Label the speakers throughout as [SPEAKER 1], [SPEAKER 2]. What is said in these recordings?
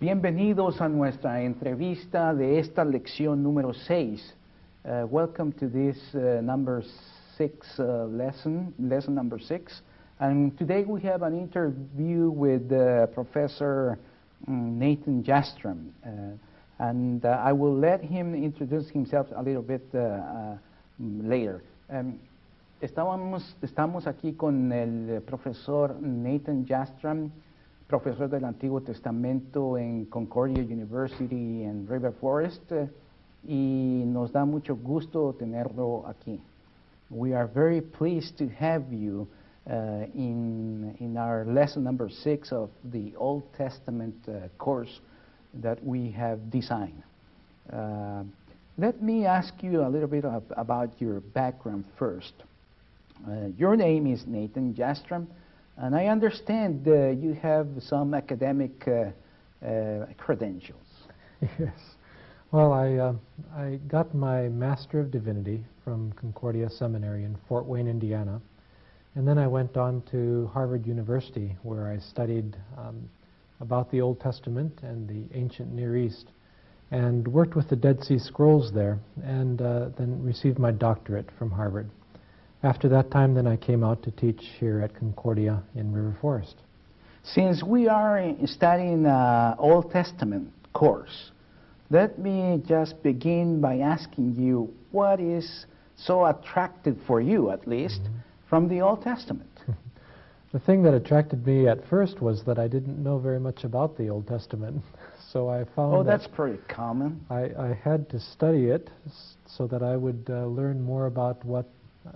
[SPEAKER 1] Bienvenidos a nuestra entrevista de esta lección número 6. Uh, welcome to this uh, number 6 uh, lesson, lesson number 6. And today we have an interview with uh, Professor um, Nathan Jastram. Uh, and I will let him introduce himself a little bit later. Um, estamos aquí con el profesor Nathan Jastram. Profesor del Antiguo Testamento en Concordia University en River Forest y nos da mucho gusto tenerlo aquí. We are very pleased to have you uh, in, in our lesson number six of the Old Testament uh, course that we have designed. Uh, let me ask you a little bit of, about your background first. Your name is Nathan Jastram. And I understand uh, you have some academic uh, uh, credentials.
[SPEAKER 2] Yes. Well, I, uh, I got my Master of Divinity from Concordia Seminary in Fort Wayne, Indiana. And then I went on to Harvard University, where I studied um, about the Old Testament and the ancient Near East, and worked with the Dead Sea Scrolls there, and uh, then received my doctorate from Harvard. After that time, then I came out to teach here at Concordia in River Forest.
[SPEAKER 1] Since we are studying uh, Old Testament course, let me just begin by asking you what is so attractive for you, at least, mm-hmm. from the Old Testament.
[SPEAKER 2] the thing that attracted me at first was that I didn't know very much about the Old Testament. so I found.
[SPEAKER 1] Oh, that's pretty common.
[SPEAKER 2] I, I, had to study it so that I would uh, learn more about what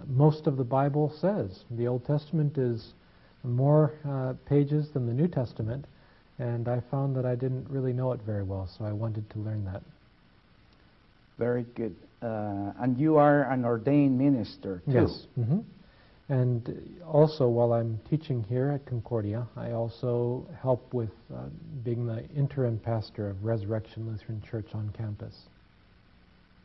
[SPEAKER 2] most of the Bible says. The Old Testament is more uh, pages than the New Testament, and I found that I didn't really know it very well, so I wanted to learn that.
[SPEAKER 1] Very good. Uh, and you are an ordained minister, too.
[SPEAKER 2] Yes. Mm-hmm. And also, while I'm teaching here at Concordia, I also help with uh, being the interim pastor of Resurrection Lutheran Church on campus.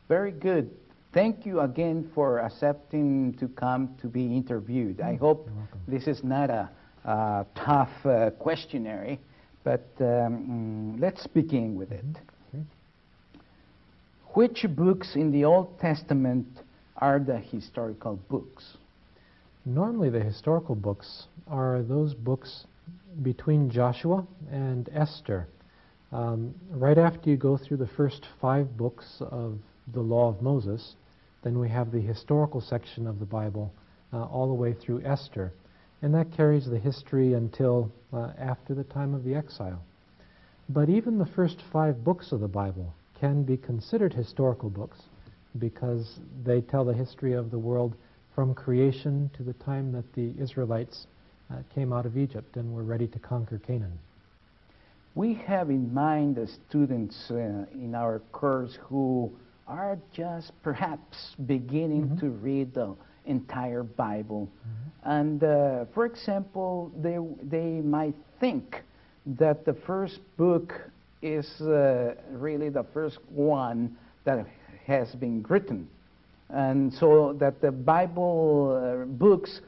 [SPEAKER 1] Very good. Thank you again for accepting to come to be interviewed. I mm, hope this is not a, a tough uh, questionnaire, but um, mm, let's begin with it. Okay. Which books in the Old Testament are the historical books?
[SPEAKER 2] Normally, the historical books are those books between Joshua and Esther. Um, right after you go through the first five books of the Law of Moses, then we have the historical section of the Bible uh, all the way through Esther. And that carries the history until uh, after the time of the exile. But even the first five books of the Bible can be considered historical books because they tell the history of the world from creation to the time that the Israelites uh, came out of Egypt and were ready to conquer Canaan.
[SPEAKER 1] We have in mind the students uh, in our course who are just perhaps beginning mm-hmm. to read the entire Bible. Mm-hmm. And uh, for example, they, they might think that the first book is uh, really the first one that has been written. And so that the Bible uh, books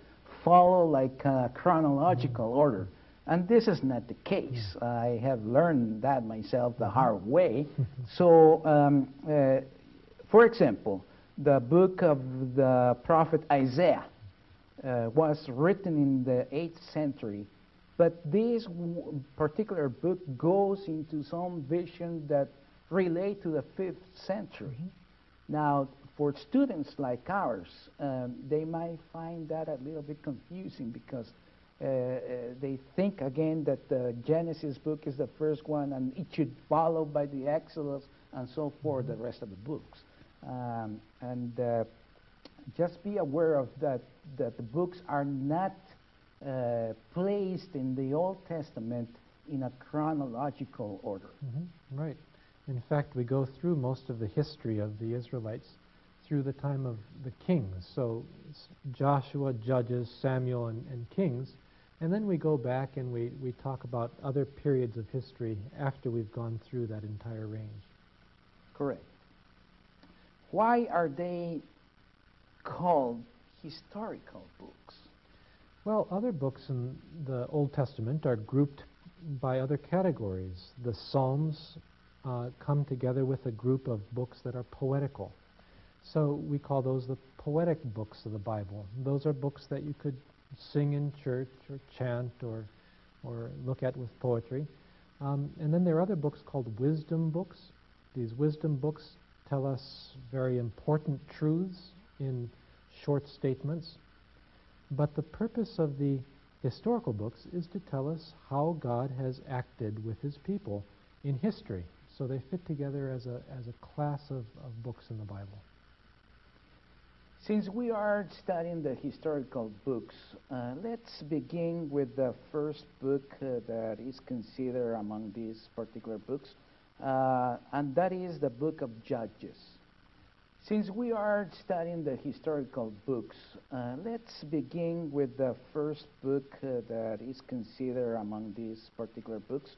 [SPEAKER 1] follow like a chronological mm-hmm. order. And this is not the case. I have learned that myself the hard way. so um, uh, for example, the book of the prophet Isaiah uh, was written in the 8th century, but this particular book goes into some visions that relate to the 5th century. Mm-hmm. Now, for students like ours, um, they might find that a little bit confusing because uh, uh, they think again that the Genesis book is the first one and it should follow by the Exodus and so forth, mm-hmm. the rest of the books. Um, and uh, just be aware of that, that the books are not uh, placed in the Old Testament in a chronological order.
[SPEAKER 2] Mm-hmm. Right. In fact, we go through most of the history of the Israelites through the time of the kings. So Joshua, Judges, Samuel, and, and Kings. And then we go back and we, we talk about other periods of history after we've gone through that entire range.
[SPEAKER 1] Correct. Why are they called historical books?
[SPEAKER 2] Well, other books in the Old Testament are grouped by other categories. The Psalms uh, come together with a group of books that are poetical. So we call those the poetic books of the Bible. Those are books that you could sing in church or chant or, or look at with poetry. Um, and then there are other books called wisdom books. These wisdom books tell us very important truths in short statements. But the purpose of the historical books is to tell us how God has acted with his people in history. So they fit together as a, as a class of, of books in the Bible.
[SPEAKER 1] Since we are studying the historical books, uh, let's begin with the first book uh, that is considered among these particular books, uh, and that is the book of Judges. Since we are studying the historical books, uh, let's begin with the first book uh, that is considered among these particular books,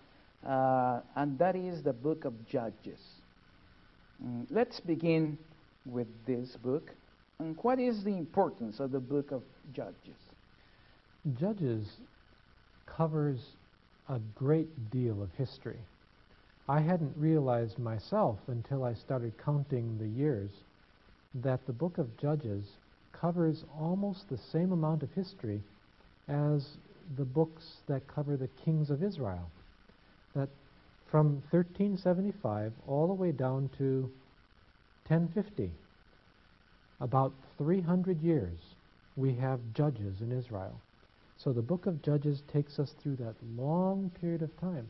[SPEAKER 1] uh, and that is the book of Judges. Mm, let's begin with this book. And what is the importance of the book of Judges?
[SPEAKER 2] Judges covers a great deal of history. I hadn't realized myself until I started counting the years that the book of Judges covers almost the same amount of history as the books that cover the kings of Israel. That from 1375 all the way down to 1050, about 300 years, we have judges in Israel. So the book of Judges takes us through that long period of time.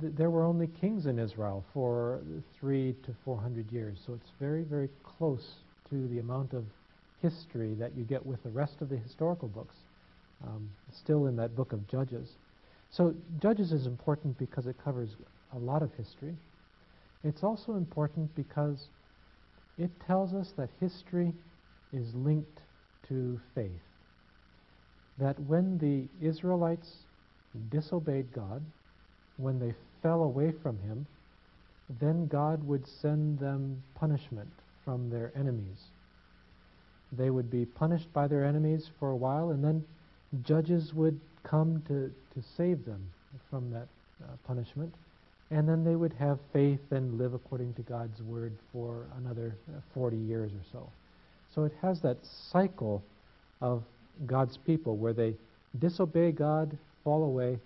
[SPEAKER 2] Th- there were only kings in Israel for three to 400 years, so it's very, very close to the amount of history that you get with the rest of the historical books, um, still in that book of Judges. So Judges is important because it covers a lot of history. It's also important because it tells us that history is linked to faith. That when the Israelites disobeyed God, when they fell away from Him, then God would send them punishment from their enemies. They would be punished by their enemies for a while, and then judges would come to, to save them from that uh, punishment. And then they would have faith and live according to God's word for another uh, 40 years or so. So it has that cycle of God's people where they disobey God, fall away,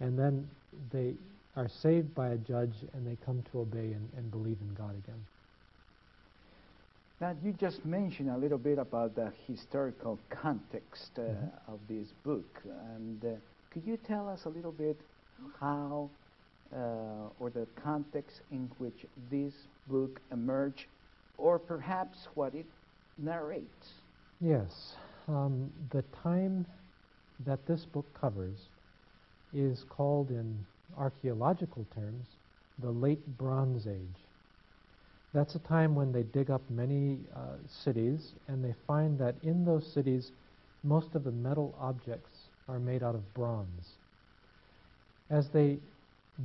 [SPEAKER 2] and then they are saved by a judge and they come to obey and, and believe in God again.
[SPEAKER 1] Now, you just mentioned a little bit about the historical context uh,
[SPEAKER 2] Mhm.
[SPEAKER 1] of this book. And uh, could you tell us a little bit how, uh, or the context in which this book emerged, or perhaps what it narrates?
[SPEAKER 2] Yes. Um, the time that this book covers is called, in archaeological terms, the Late Bronze Age. That's a time when they dig up many uh, cities and they find that in those cities, most of the metal objects are made out of bronze. As they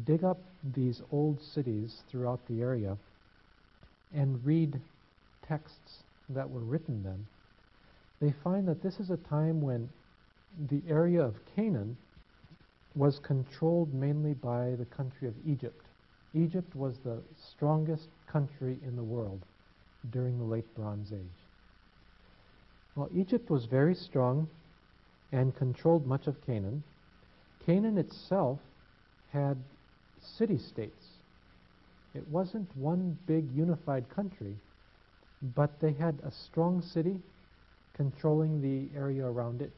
[SPEAKER 2] dig up these old cities throughout the area and read texts that were written then, they find that this is a time when the area of Canaan was controlled mainly by the country of Egypt. Egypt was the strongest country in the world during the Late Bronze Age. Well, Egypt was very strong and controlled much of Canaan. Canaan itself had city states. It wasn't one big unified country, but they had a strong city controlling the area around it,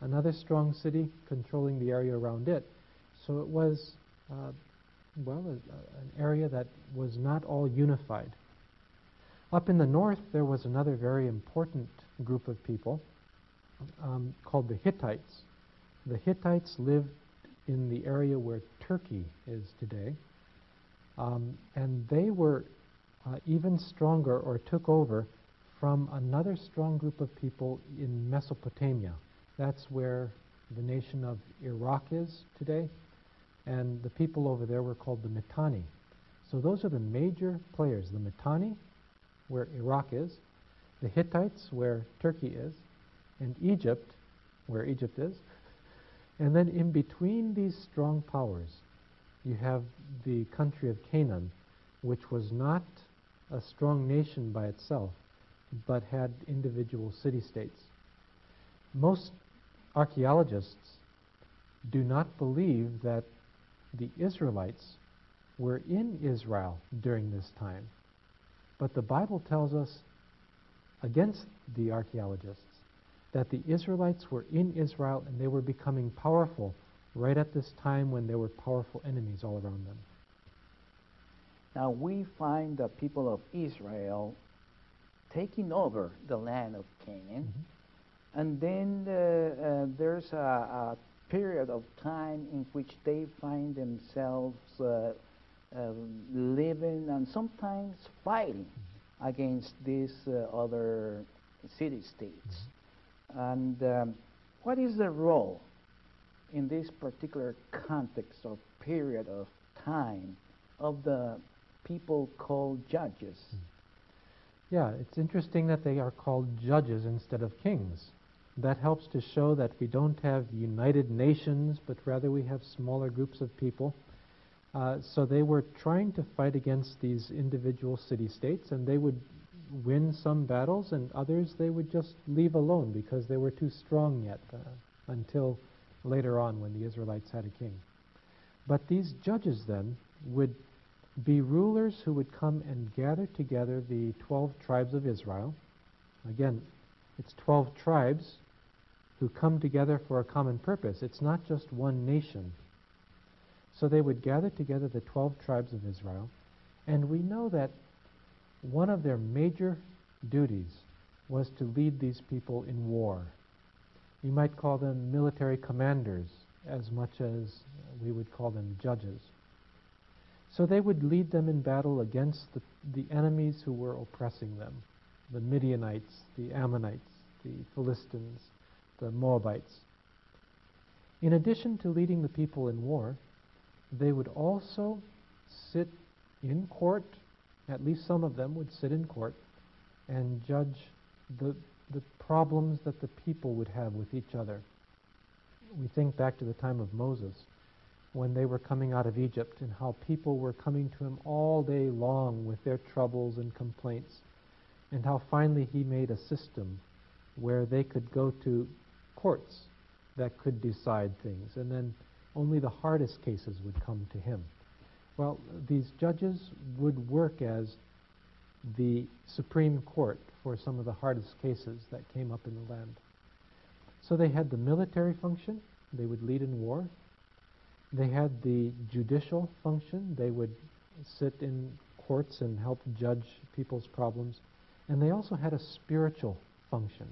[SPEAKER 2] another strong city controlling the area around it. So it was, uh, well, a, an area that was not all unified. Up in the north, there was another very important group of people um, called the Hittites. The Hittites lived in the area where Turkey is today, um, and they were uh, even stronger or took over from another strong group of people in Mesopotamia. That's where the nation of Iraq is today, and the people over there were called the Mitanni. So those are the major players. The Mitanni, where Iraq is, the Hittites, where Turkey is, and Egypt, where Egypt is, And then in between these strong powers, you have the country of Canaan, which was not a strong nation by itself, but had individual city states. Most archaeologists do not believe that the Israelites were in Israel during this time. But the Bible tells us against the archaeologists that the Israelites were in Israel and they were becoming powerful right at this time when there were powerful enemies all around them.
[SPEAKER 1] Now we find the people of Israel taking over the land of Canaan,
[SPEAKER 2] Mm-hmm.
[SPEAKER 1] And then uh, uh, there's a, a period of time in which they find themselves uh, uh, living and sometimes fighting against these uh, other city states. And um, what is the role in this particular context or period of time of the people called judges?
[SPEAKER 2] Yeah, it's interesting that they are called judges instead of kings. That helps to show that we don't have united nations, but rather we have smaller groups of people. Uh, so they were trying to fight against these individual city states, and they would win some battles, and others they would just leave alone because they were too strong yet, uh, until later on when the Israelites had a king. But these judges then would be rulers who would come and gather together the 12 tribes of Israel. Again, it's 12 tribes who come together for a common purpose. It's not just one nation. So they would gather together the 12 tribes of Israel, and we know that one of their major duties was to lead these people in war. You might call them military commanders as much as we would call them judges. So they would lead them in battle against the, the enemies who were oppressing them the Midianites, the Ammonites, the Philistines, the Moabites. In addition to leading the people in war, they would also sit in court, at least some of them would sit in court, and judge the, the problems that the people would have with each other. We think back to the time of Moses when they were coming out of Egypt and how people were coming to him all day long with their troubles and complaints, and how finally he made a system where they could go to courts that could decide things, and then only the hardest cases would come to him. Well, these judges would work as the Supreme Court for some of the hardest cases that came up in the land. So they had the military function, they would lead in war. They had the judicial function, they would sit in courts and help judge people's problems. And they also had a spiritual function.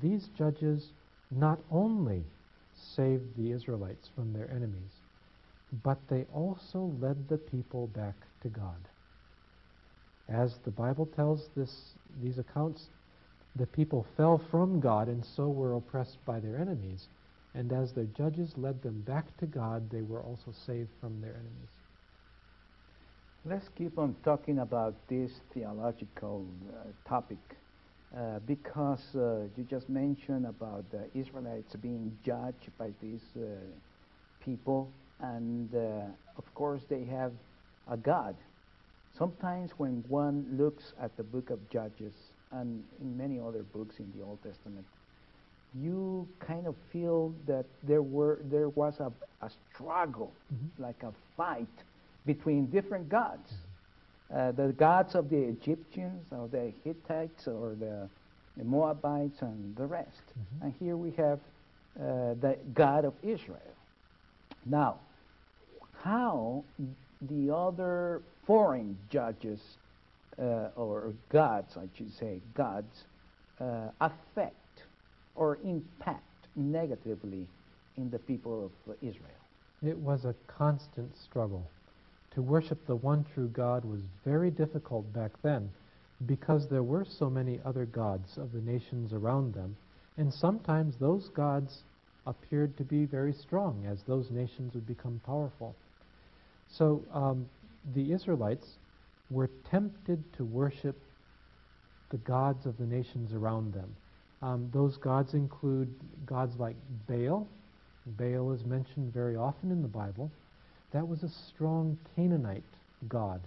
[SPEAKER 2] These judges not only saved the Israelites from their enemies, but they also led the people back to God. As the Bible tells this, these accounts, the people fell from God and so were oppressed by their enemies. And as their judges led them back to God, they were also saved from their enemies.
[SPEAKER 1] Let's keep on talking about this theological uh, topic uh, because uh, you just mentioned about the Israelites being judged by these uh, people, and uh, of course they have a God. Sometimes when one looks at the book of Judges and in many other books in the Old Testament, you kind of feel that there were there was a, a struggle,
[SPEAKER 2] Mhm.
[SPEAKER 1] like a fight between different gods. Uh, the gods of the Egyptians, or the Hittites, or the, the Moabites, and the rest.
[SPEAKER 2] Mhm.
[SPEAKER 1] And here we have uh, the God of Israel. Now, how the other foreign judges, uh, or gods, I should say, gods, uh, affect or impact negatively in the people of Israel?
[SPEAKER 2] It was a constant struggle. To worship the one true God was very difficult back then because there were so many other gods of the nations around them, and sometimes those gods appeared to be very strong as those nations would become powerful. So um, the Israelites were tempted to worship the gods of the nations around them. Um, those gods include gods like Baal, Baal is mentioned very often in the Bible. That was a strong Canaanite god.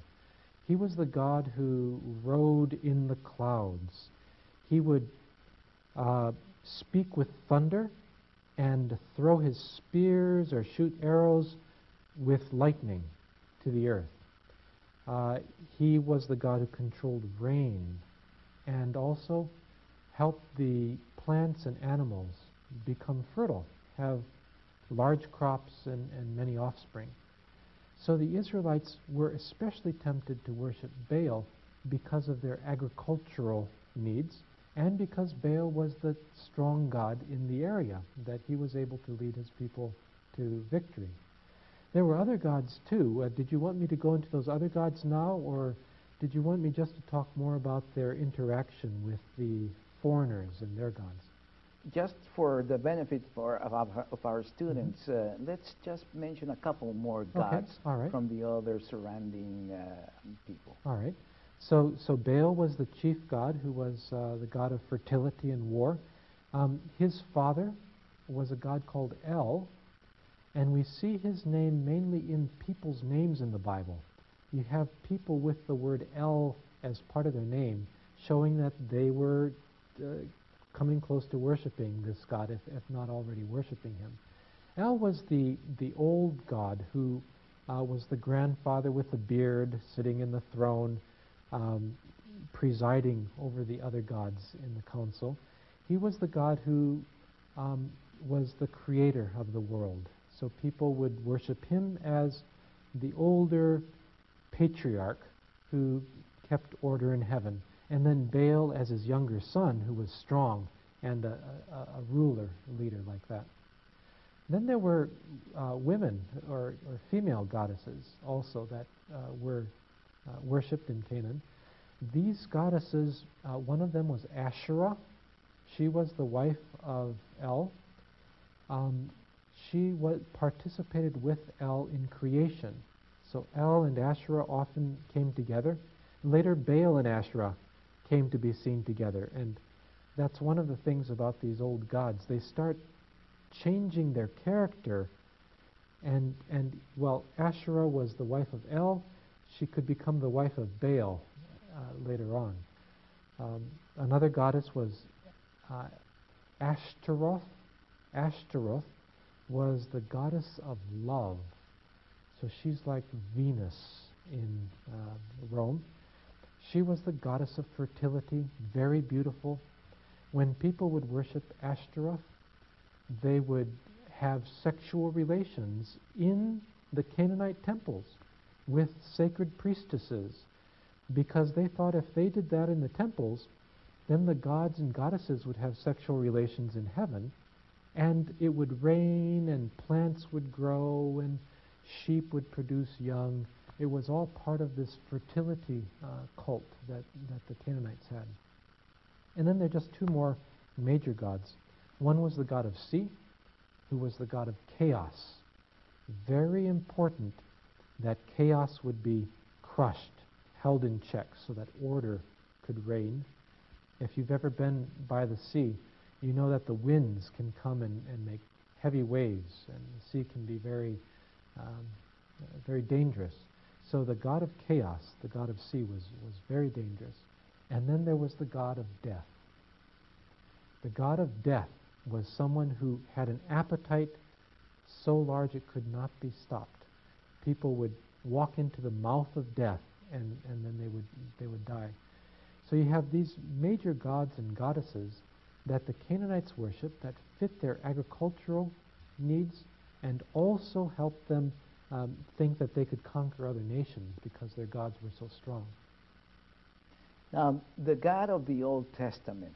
[SPEAKER 2] He was the god who rode in the clouds. He would uh, speak with thunder and throw his spears or shoot arrows with lightning to the earth. Uh, he was the God who controlled rain and also helped the plants and animals become fertile, have large crops and, and many offspring. So the Israelites were especially tempted to worship Baal because of their agricultural needs and because Baal was the strong god in the area, that he was able to lead his people to victory. There were other gods too. Uh, did you want me to go into those other gods now, or did you want me just to talk more about their interaction with the foreigners and their gods?
[SPEAKER 1] Just for the benefit for, of, our, of our students,
[SPEAKER 2] Mm-hmm.
[SPEAKER 1] uh, let's just mention a couple more gods
[SPEAKER 2] all right.
[SPEAKER 1] from the other surrounding uh, people.
[SPEAKER 2] All right. So, so Baal was the chief god who was uh, the god of fertility and war. Um, his father was a god called El, and we see his name mainly in people's names in the Bible. You have people with the word El as part of their name, showing that they were uh, coming close to worshiping this god, if, if not already worshiping him. El was the, the old god who uh, was the grandfather with the beard sitting in the throne, um, presiding over the other gods in the council. He was the god who um, was the creator of the world. So people would worship him as the older patriarch who kept order in heaven, and then Baal as his younger son who was strong and a, a, a ruler, a leader like that. Then there were uh, women or, or female goddesses also that uh, were uh, worshipped in Canaan. These goddesses, uh, one of them was Asherah. She was the wife of El. Um, she participated with El in creation. So El and Asherah often came together. Later, Baal and Asherah came to be seen together. And that's one of the things about these old gods. They start changing their character. And, and well, Asherah was the wife of El. She could become the wife of Baal uh, later on. Um, another goddess was uh, Ashtaroth. Ashtaroth was the goddess of love. So she's like Venus in uh, Rome. She was the goddess of fertility, very beautiful. When people would worship Ashtaroth, they would have sexual relations in the Canaanite temples with sacred priestesses because they thought if they did that in the temples, then the gods and goddesses would have sexual relations in heaven and it would rain and plants would grow and sheep would produce young. It was all part of this fertility uh, cult that, that the Canaanites had. And then there are just two more major gods. One was the god of sea, who was the god of chaos. Very important that chaos would be crushed, held in check, so that order could reign. If you've ever been by the sea, you know that the winds can come and, and make heavy waves, and the sea can be very, um, very dangerous. So the god of chaos, the god of sea, was, was very dangerous. And then there was the god of death. The god of death was someone who had an appetite so large it could not be stopped. People would walk into the mouth of death and, and then they would, they would die. So you have these major gods and goddesses that the Canaanites worship that fit their agricultural needs and also help them um, think that they could conquer other nations because their gods were so strong.
[SPEAKER 1] Now, the God of the Old Testament,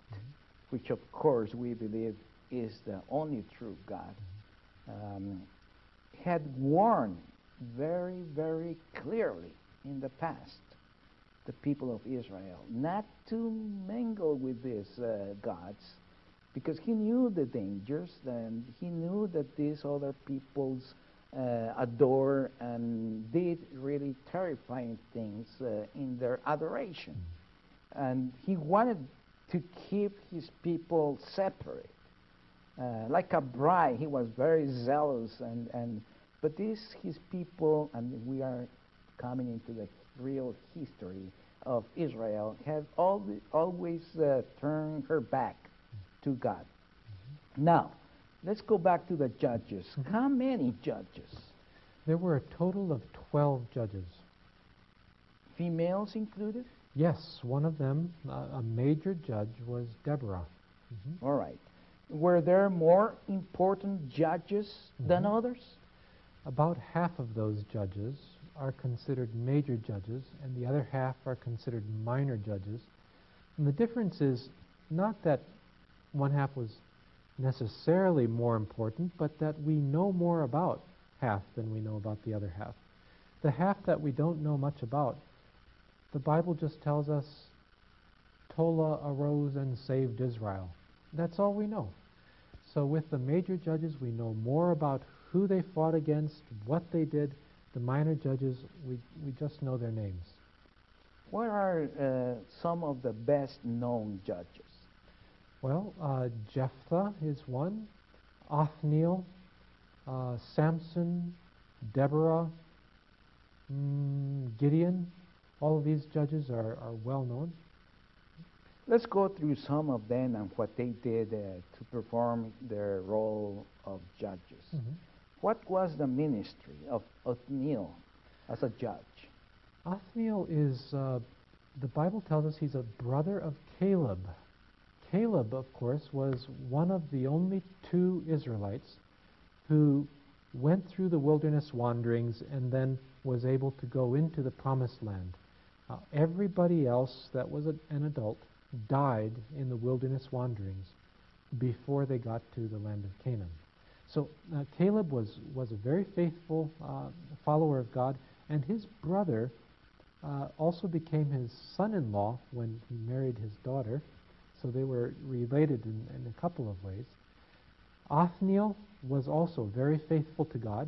[SPEAKER 1] which of course we believe is the only true God, um, had warned very, very clearly in the past the people of Israel not to mingle with these uh, gods because he knew the dangers and he knew that these other peoples adore and did really terrifying things uh, in their adoration. And he wanted to keep his people separate. uh, like a bride. He was very zealous, and, and but these his people, and we are coming into the real history of Israel, have all always uh, turned her back to God. Mm-hmm. Now, let's go back to the judges. Mm-hmm. How many judges?
[SPEAKER 2] There were a total of 12 judges.
[SPEAKER 1] Females included?
[SPEAKER 2] Yes, one of them, uh, a major judge, was Deborah.
[SPEAKER 1] Mm-hmm. All right. Were there more important judges mm-hmm. than others?
[SPEAKER 2] About half of those judges are considered major judges, and the other half are considered minor judges. And the difference is not that one half was necessarily more important, but that we know more about half than we know about the other half. The half that we don't know much about, the Bible just tells us Tola arose and saved Israel. That's all we know. So with the major judges, we know more about who they fought against, what they did. The minor judges, we, we just know their names.
[SPEAKER 1] What are uh, some of the best known judges?
[SPEAKER 2] Well, uh, Jephthah is one, Othniel, uh, Samson, Deborah, mm, Gideon. All of these judges are, are well known.
[SPEAKER 1] Let's go through some of them and what they did uh, to perform their role of judges. Mm-hmm. What was the ministry of Othniel as a judge?
[SPEAKER 2] Othniel is, uh, the Bible tells us he's a brother of Caleb. Caleb, of course, was one of the only two Israelites who went through the wilderness wanderings and then was able to go into the promised land. Uh, everybody else that was a, an adult died in the wilderness wanderings before they got to the land of Canaan. So uh, Caleb was, was a very faithful uh, follower of God, and his brother uh, also became his son in law when he married his daughter. So they were related in, in a couple of ways. Othniel was also very faithful to God,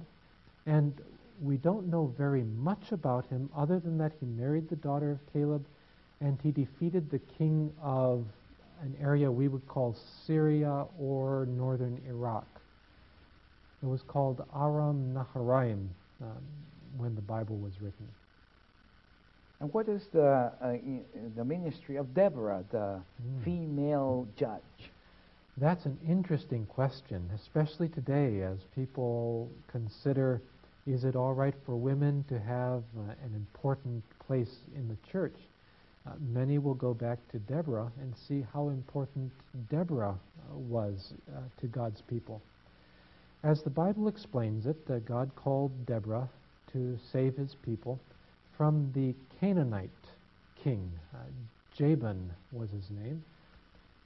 [SPEAKER 2] and we don't know very much about him other than that he married the daughter of Caleb and he defeated the king of an area we would call Syria or northern Iraq. It was called Aram Naharaim um, when the Bible was written.
[SPEAKER 1] And what is the, uh, the ministry of Deborah, the mm. female judge?
[SPEAKER 2] That's an interesting question, especially today as people consider is it all right for women to have uh, an important place in the church? Uh, many will go back to Deborah and see how important Deborah uh, was uh, to God's people. As the Bible explains it, uh, God called Deborah to save his people from the Canaanite king. Uh, Jabin was his name.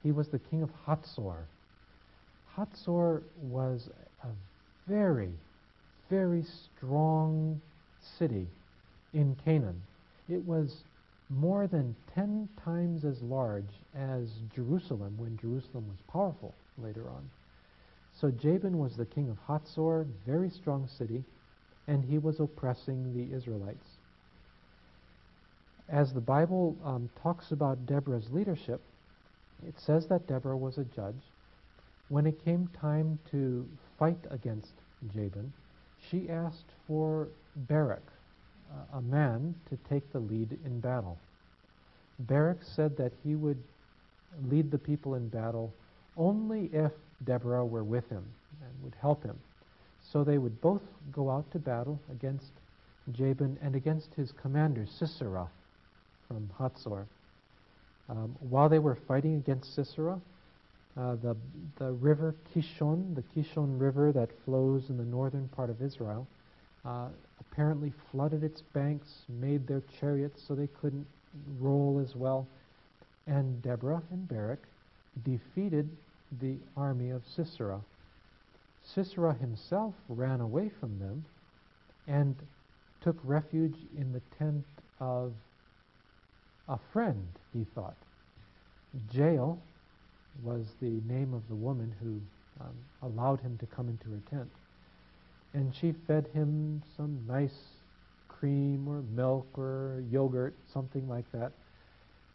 [SPEAKER 2] He was the king of Hatzor. Hatzor was a very, very strong city in Canaan. It was more than 10 times as large as Jerusalem when Jerusalem was powerful later on. So Jabin was the king of Hatzor, very strong city, and he was oppressing the Israelites. As the Bible um, talks about Deborah's leadership, it says that Deborah was a judge. When it came time to fight against Jabin, she asked for Barak, a man to take the lead in battle. Barak said that he would lead the people in battle only if Deborah were with him and would help him. So they would both go out to battle against Jabin and against his commander, Sisera, from Hatzor. Um, while they were fighting against Sisera, uh, the, the river Kishon, the Kishon River that flows in the northern part of Israel, uh, apparently flooded its banks, made their chariots so they couldn't roll as well. And Deborah and Barak defeated the army of Sisera. Sisera himself ran away from them and took refuge in the tent of a friend, he thought. Jael was the name of the woman who um, allowed him to come into her tent and she fed him some nice cream or milk or yogurt, something like that.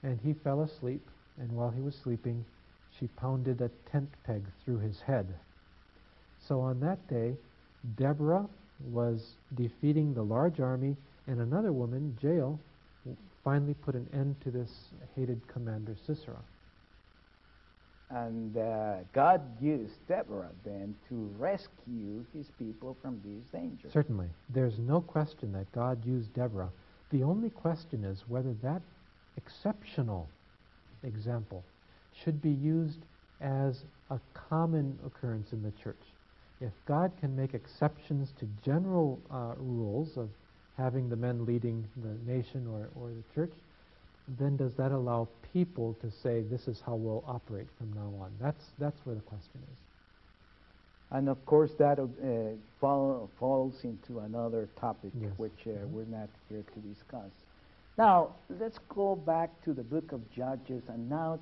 [SPEAKER 2] And he fell asleep, and while he was sleeping, she pounded a tent peg through his head. So on that day, Deborah was defeating the large army, and another woman, Jael, finally put an end to this hated commander Sisera.
[SPEAKER 1] And uh, God used Deborah then to rescue his people from these dangers.
[SPEAKER 2] Certainly. There's no question that God used Deborah. The only question is whether that exceptional example should be used as a common occurrence in the church. If God can make exceptions to general uh, rules of having the men leading the nation or, or the church, then does that allow people to say this is how we'll operate from now on? That's, that's where the question is.
[SPEAKER 1] And of course, that uh, fall, falls into another topic,
[SPEAKER 2] Yes.
[SPEAKER 1] which uh,
[SPEAKER 2] Mhm.
[SPEAKER 1] we're not here to discuss. Now, let's go back to the book of Judges and now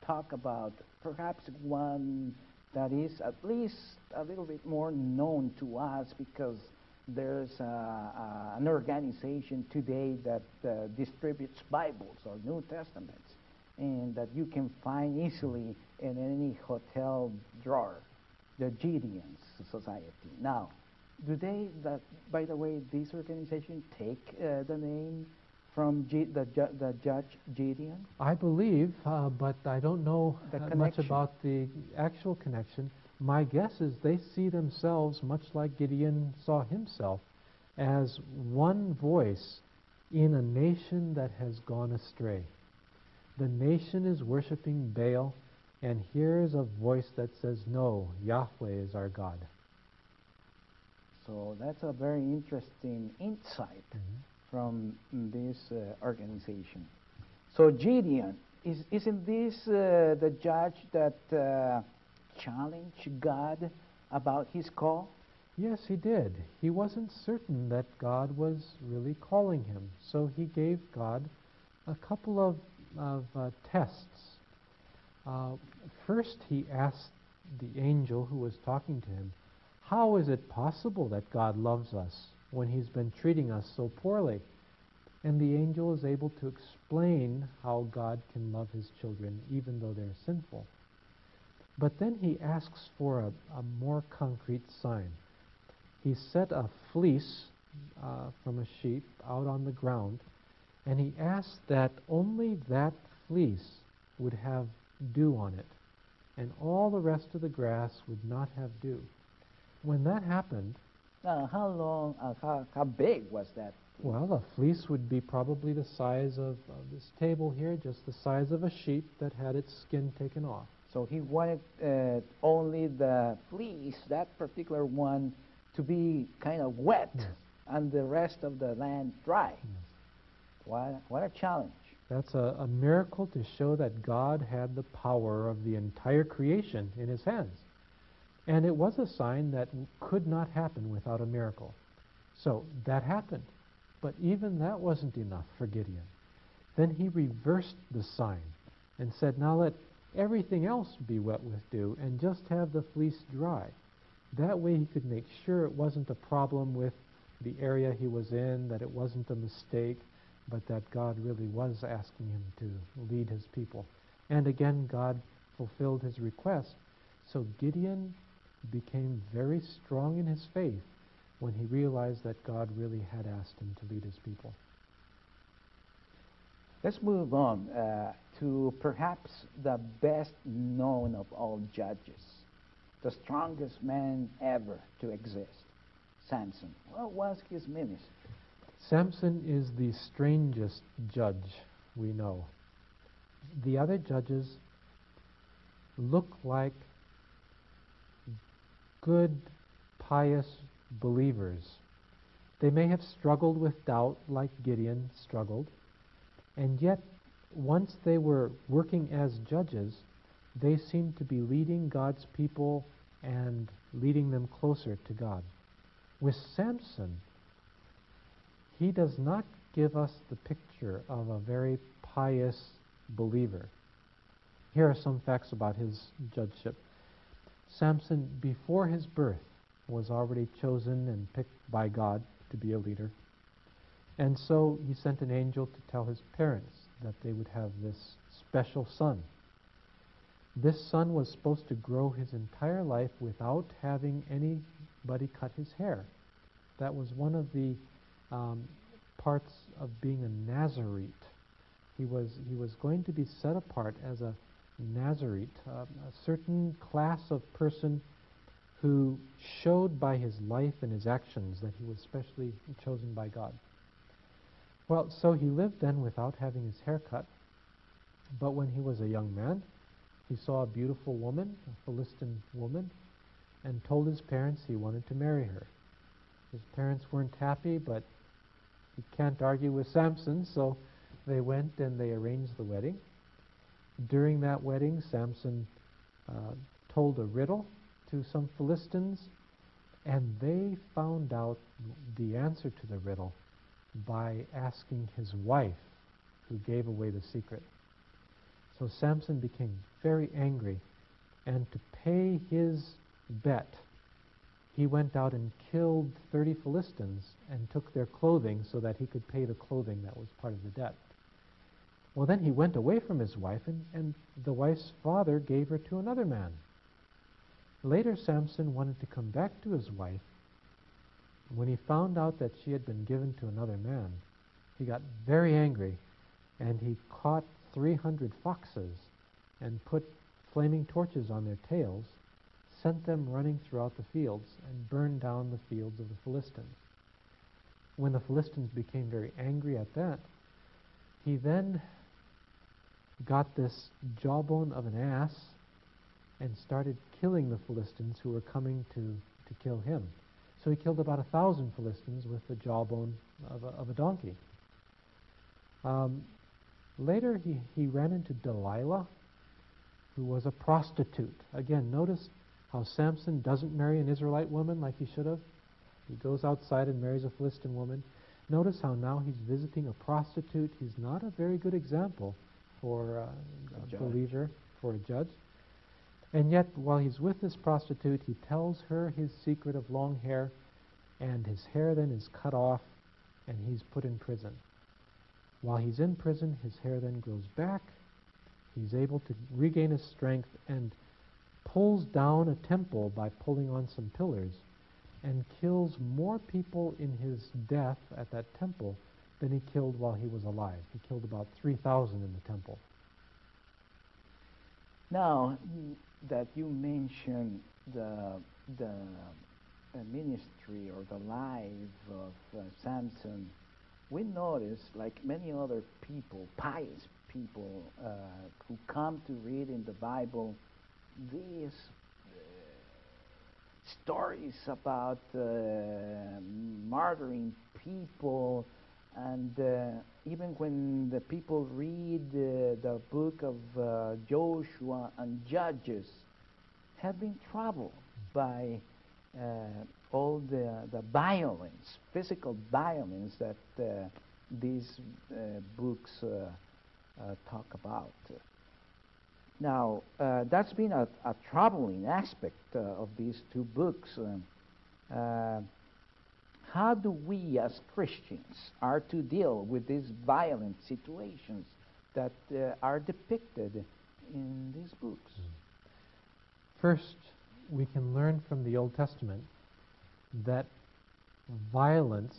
[SPEAKER 1] talk about perhaps one that is at least a little bit more known to us because there's uh, uh, an organization today that uh, distributes Bibles or New Testaments and that you can find easily in any hotel drawer, the Gideon Society. Now, do they, that, by the way, this organization take uh, the name from G, the, ju- the judge Gideon?
[SPEAKER 2] I believe, uh, but I don't know much about the actual connection. My guess is they see themselves, much like Gideon saw himself, as one voice in a nation that has gone astray. The nation is worshiping Baal, and here's a voice that says, No, Yahweh is our God.
[SPEAKER 1] So that's a very interesting insight from this uh, organization. So Gideon, is, isn't this uh, the judge that uh, challenged God about his call?
[SPEAKER 2] Yes, he did. He wasn't certain that God was really calling him, so he gave God a couple of, of uh, tests. Uh, first, he asked the angel who was talking to him, How is it possible that God loves us when he's been treating us so poorly? And the angel is able to explain how God can love his children even though they're sinful. But then he asks for a, a more concrete sign. He set a fleece uh, from a sheep out on the ground, and he asked that only that fleece would have dew on it, and all the rest of the grass would not have dew. When that happened,
[SPEAKER 1] Now, how long, uh, how, how big was that?
[SPEAKER 2] well, the fleece would be probably the size of, of this table here, just the size of a sheep that had its skin taken off.
[SPEAKER 1] So he wanted uh, only the fleece, that particular one, to be kind of wet
[SPEAKER 2] Yes.
[SPEAKER 1] and the rest of the land dry. What, what a challenge.
[SPEAKER 2] That's a, a miracle to show that God had the power of the entire creation in his hands. And it was a sign that could not happen without a miracle. So that happened. But even that wasn't enough for Gideon. Then he reversed the sign and said, Now let everything else be wet with dew and just have the fleece dry. That way he could make sure it wasn't a problem with the area he was in, that it wasn't a mistake, but that God really was asking him to lead his people. And again, God fulfilled his request. So Gideon became very strong in his faith when he realized that God really had asked him to lead his people.
[SPEAKER 1] Let's move on uh, to perhaps the best known of all judges, the strongest man ever to exist, Samson. What was his ministry?
[SPEAKER 2] Samson is the strangest judge we know. The other judges look like good, pious believers. They may have struggled with doubt like Gideon struggled, and yet once they were working as judges, they seemed to be leading God's people and leading them closer to God. With Samson, he does not give us the picture of a very pious believer. Here are some facts about his judgeship. Samson, before his birth, was already chosen and picked by God to be a leader. And so he sent an angel to tell his parents that they would have this special son. This son was supposed to grow his entire life without having anybody cut his hair. That was one of the um, parts of being a Nazarite. He was, he was going to be set apart as a Nazarite, uh, a certain class of person who showed by his life and his actions that he was specially chosen by God. Well, so he lived then without having his hair cut, but when he was a young man, he saw a beautiful woman, a Philistine woman, and told his parents he wanted to marry her. His parents weren't happy, but he can't argue with Samson, so they went and they arranged the wedding. During that wedding, Samson uh, told a riddle to some Philistines, and they found out the answer to the riddle by asking his wife, who gave away the secret. So Samson became very angry, and to pay his bet, he went out and killed 30 Philistines and took their clothing so that he could pay the clothing that was part of the debt. Well, then he went away from his wife, and, and the wife's father gave her to another man. Later, Samson wanted to come back to his wife. When he found out that she had been given to another man, he got very angry, and he caught 300 foxes and put flaming torches on their tails, sent them running throughout the fields, and burned down the fields of the Philistines. When the Philistines became very angry at that, he then got this jawbone of an ass and started killing the Philistines who were coming to, to kill him. So he killed about a thousand Philistines with the jawbone of a, of a donkey. Um, later, he, he ran into Delilah, who was a prostitute. Again, notice how Samson doesn't marry an Israelite woman like he should have. He goes outside and marries a Philistine woman. Notice how now he's visiting a prostitute. He's not a very good example for uh, a, a believer, for a judge. And yet, while he's with this prostitute, he tells her his secret of long hair, and his hair then is cut off, and he's put in prison. While he's in prison, his hair then grows back. He's able to regain his strength and pulls down a temple by pulling on some pillars and kills more people in his death at that temple than he killed while he was alive. He killed about 3,000 in the temple.
[SPEAKER 1] Now that you mentioned the, the, the ministry or the life of uh, Samson, we notice, like many other people, pious people uh, who come to read in the Bible, these uh, stories about uh, murdering people and uh, even when the people read uh, the book of uh, Joshua and Judges, have been troubled by uh, all the, the violence, physical violence that uh, these uh, books talk about. Now, that's been a, a troubling aspect of these two books. Um, how do we as Christians are to deal with these violent situations that uh, are depicted in these books?
[SPEAKER 2] First, we can learn from the Old Testament that violence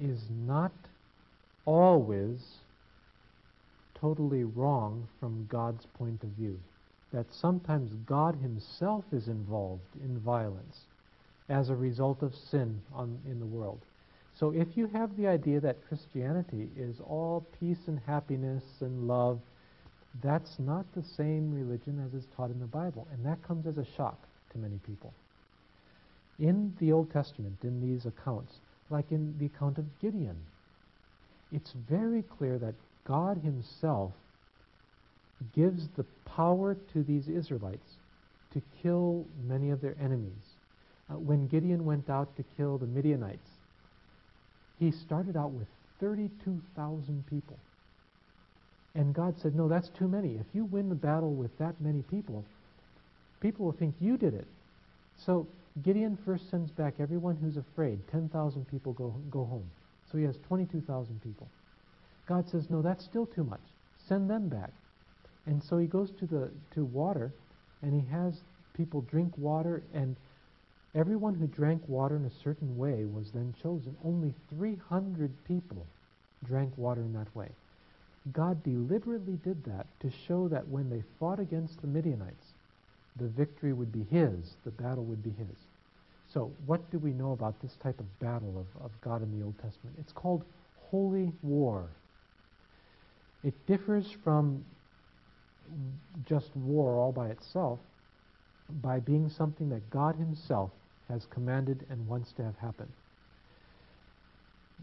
[SPEAKER 2] is not always totally wrong from God's point of view. That sometimes God Himself is involved in violence as a result of sin on, in the world. So if you have the idea that Christianity is all peace and happiness and love, that's not the same religion as is taught in the Bible. And that comes as a shock to many people. In the Old Testament, in these accounts, like in the account of Gideon, it's very clear that God Himself gives the power to these Israelites to kill many of their enemies uh, when Gideon went out to kill the Midianites, he started out with 32,000 people. And God said, No, that's too many. If you win the battle with that many people, people will think you did it. So Gideon first sends back everyone who's afraid. 10,000 people go, go home. So he has 22,000 people. God says, No, that's still too much. Send them back. And so he goes to the to water, and he has people drink water, and everyone who drank water in a certain way was then chosen. Only 300 people drank water in that way. God deliberately did that to show that when they fought against the Midianites, the victory would be his, the battle would be his. So, what do we know about this type of battle of, of God in the Old Testament? It's called holy war. It differs from just war all by itself by being something that God Himself has commanded and wants to have happen.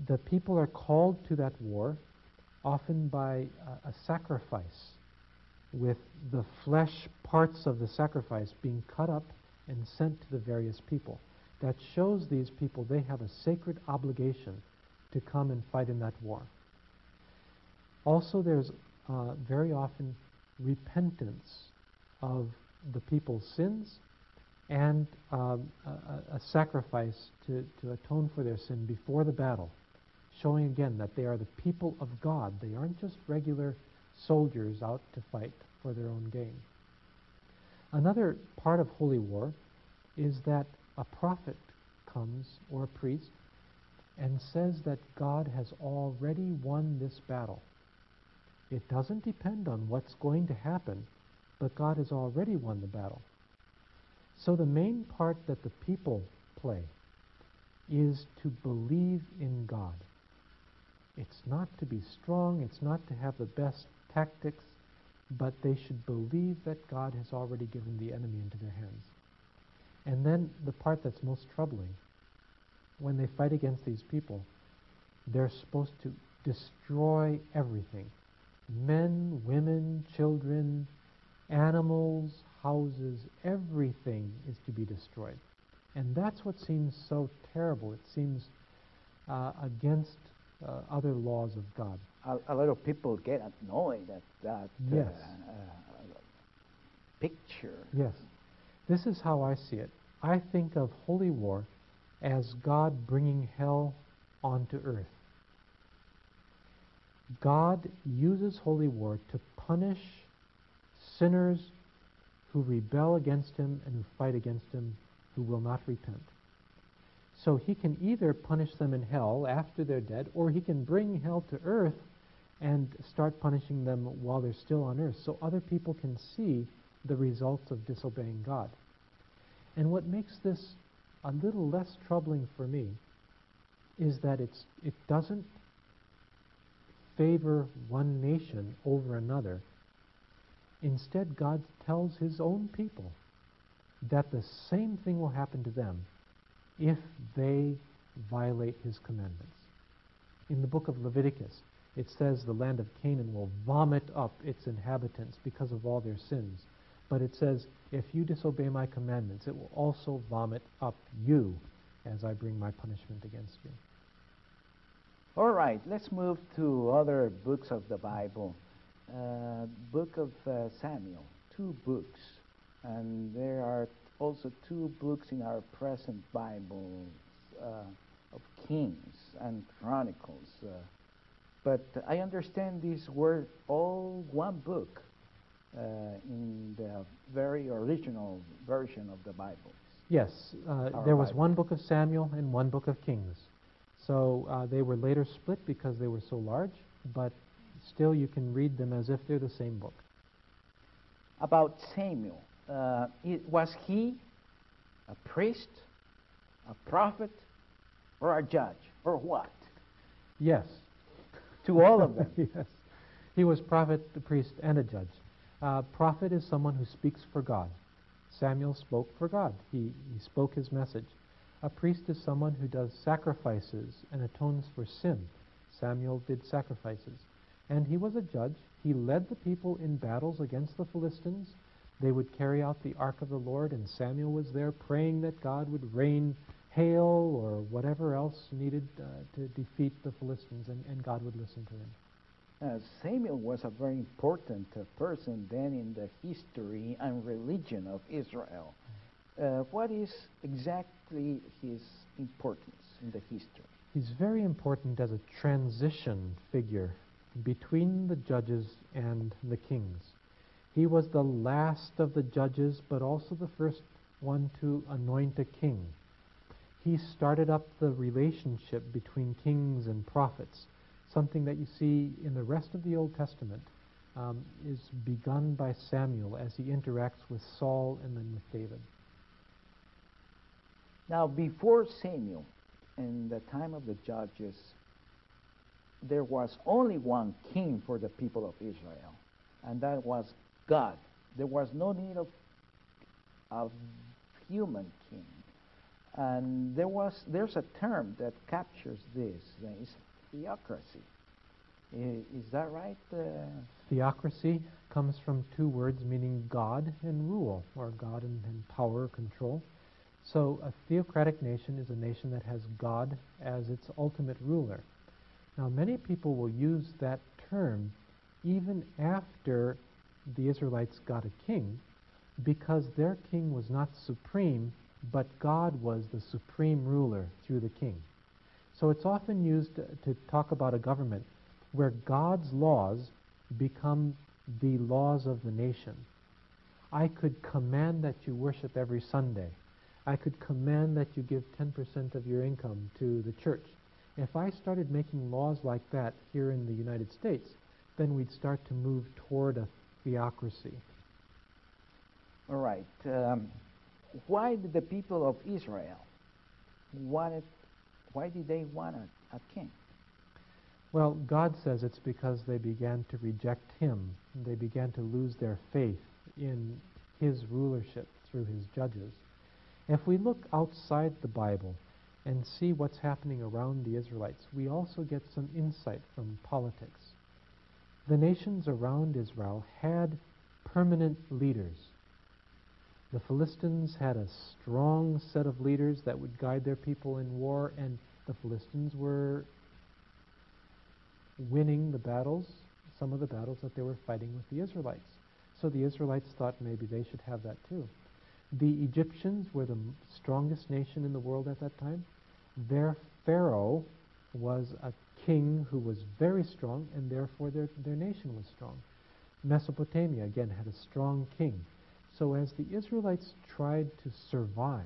[SPEAKER 2] The people are called to that war often by a, a sacrifice, with the flesh parts of the sacrifice being cut up and sent to the various people. That shows these people they have a sacred obligation to come and fight in that war. Also, there's uh, very often repentance of the people's sins and um, a, a, sacrifice to, to atone for their sin before the battle, showing again that they are the people of God. They aren't just regular soldiers out to fight for their own gain. Another part of holy war is that a prophet comes, or a priest, and says that God has already won this battle. It doesn't depend on what's going to happen, but God has already won the battle. So the main part that the people play is to believe in God. It's not to be strong, it's not to have the best tactics, but they should believe that God has already given the enemy into their hands. And then the part that's most troubling, when they fight against these people, they're supposed to destroy everything men, women, children, animals, houses, everything is to be destroyed. And that's what seems so terrible. It seems uh, against uh, other laws of God.
[SPEAKER 1] A, a, lot of people get annoyed at that
[SPEAKER 2] uh, yes.
[SPEAKER 1] uh, picture.
[SPEAKER 2] Yes. This is how I see it. I think of holy war as God bringing hell onto earth. God uses holy war to punish sinners who rebel against him and who fight against him, who will not repent. So he can either punish them in hell after they're dead, or he can bring hell to earth and start punishing them while they're still on earth, so other people can see the results of disobeying God. And what makes this a little less troubling for me is that it's, it doesn't favor one nation over another. Instead, God tells his own people that the same thing will happen to them if they violate his commandments. In the book of Leviticus, it says the land of Canaan will vomit up its inhabitants because of all their sins. But it says, if you disobey my commandments, it will also vomit up you as I bring my punishment against you.
[SPEAKER 1] All right, let's move to other books of the Bible. Uh, book of uh, Samuel, two books. And there are also two books in our present Bible uh, of Kings and Chronicles. Uh, but I understand these were all one book uh, in the very original version of the Bible.
[SPEAKER 2] Yes, uh, there was Bible. one book of Samuel and one book of Kings. So uh, they were later split because they were so large, but still you can read them as if they're the same book.
[SPEAKER 1] About Samuel, uh, was he a priest, a prophet, or a judge, or what?
[SPEAKER 2] Yes.
[SPEAKER 1] To all of them?
[SPEAKER 2] yes. He was prophet, a priest, and a judge. Uh, prophet is someone who speaks for God. Samuel spoke for God. He, he spoke his message. A priest is someone who does sacrifices and atones for sin. Samuel did sacrifices. And he was a judge. He led the people in battles against the Philistines. They would carry out the ark of the Lord, and Samuel was there praying that God would rain hail or whatever else needed uh, to defeat the Philistines, and, and, God would listen to him.
[SPEAKER 1] Uh, Samuel was a very important uh, person then in the history and religion of Israel. Uh, what is exactly his importance in the history?
[SPEAKER 2] He's very important as a transition figure between the judges and the kings. He was the last of the judges, but also the first one to anoint a king. He started up the relationship between kings and prophets, something that you see in the rest of the Old Testament um, is begun by Samuel as he interacts with Saul and then with David.
[SPEAKER 1] Now, before Samuel, in the time of the judges, there was only one king for the people of Israel, and that was God. There was no need of a human king. And there was there's a term that captures this. It's theocracy. Is that right? Uh,
[SPEAKER 2] theocracy comes from two words meaning God and rule, or God and, and power, control. So a theocratic nation is a nation that has God as its ultimate ruler. Now, many people will use that term even after the Israelites got a king because their king was not supreme, but God was the supreme ruler through the king. So it's often used to talk about a government where God's laws become the laws of the nation. I could command that you worship every Sunday. I could command that you give 10% of your income to the church. If I started making laws like that here in the United States, then we'd start to move toward a theocracy.
[SPEAKER 1] All right. Um, why did the people of Israel wanted? Why did they want a, a king?
[SPEAKER 2] Well, God says it's because they began to reject Him. They began to lose their faith in His rulership through His judges. If we look outside the Bible and see what's happening around the Israelites, we also get some insight from politics. The nations around Israel had permanent leaders. The Philistines had a strong set of leaders that would guide their people in war, and the Philistines were winning the battles, some of the battles that they were fighting with the Israelites. So the Israelites thought maybe they should have that too. The Egyptians were the strongest nation in the world at that time. Their Pharaoh was a king who was very strong, and therefore their, their nation was strong. Mesopotamia, again, had a strong king. So as the Israelites tried to survive,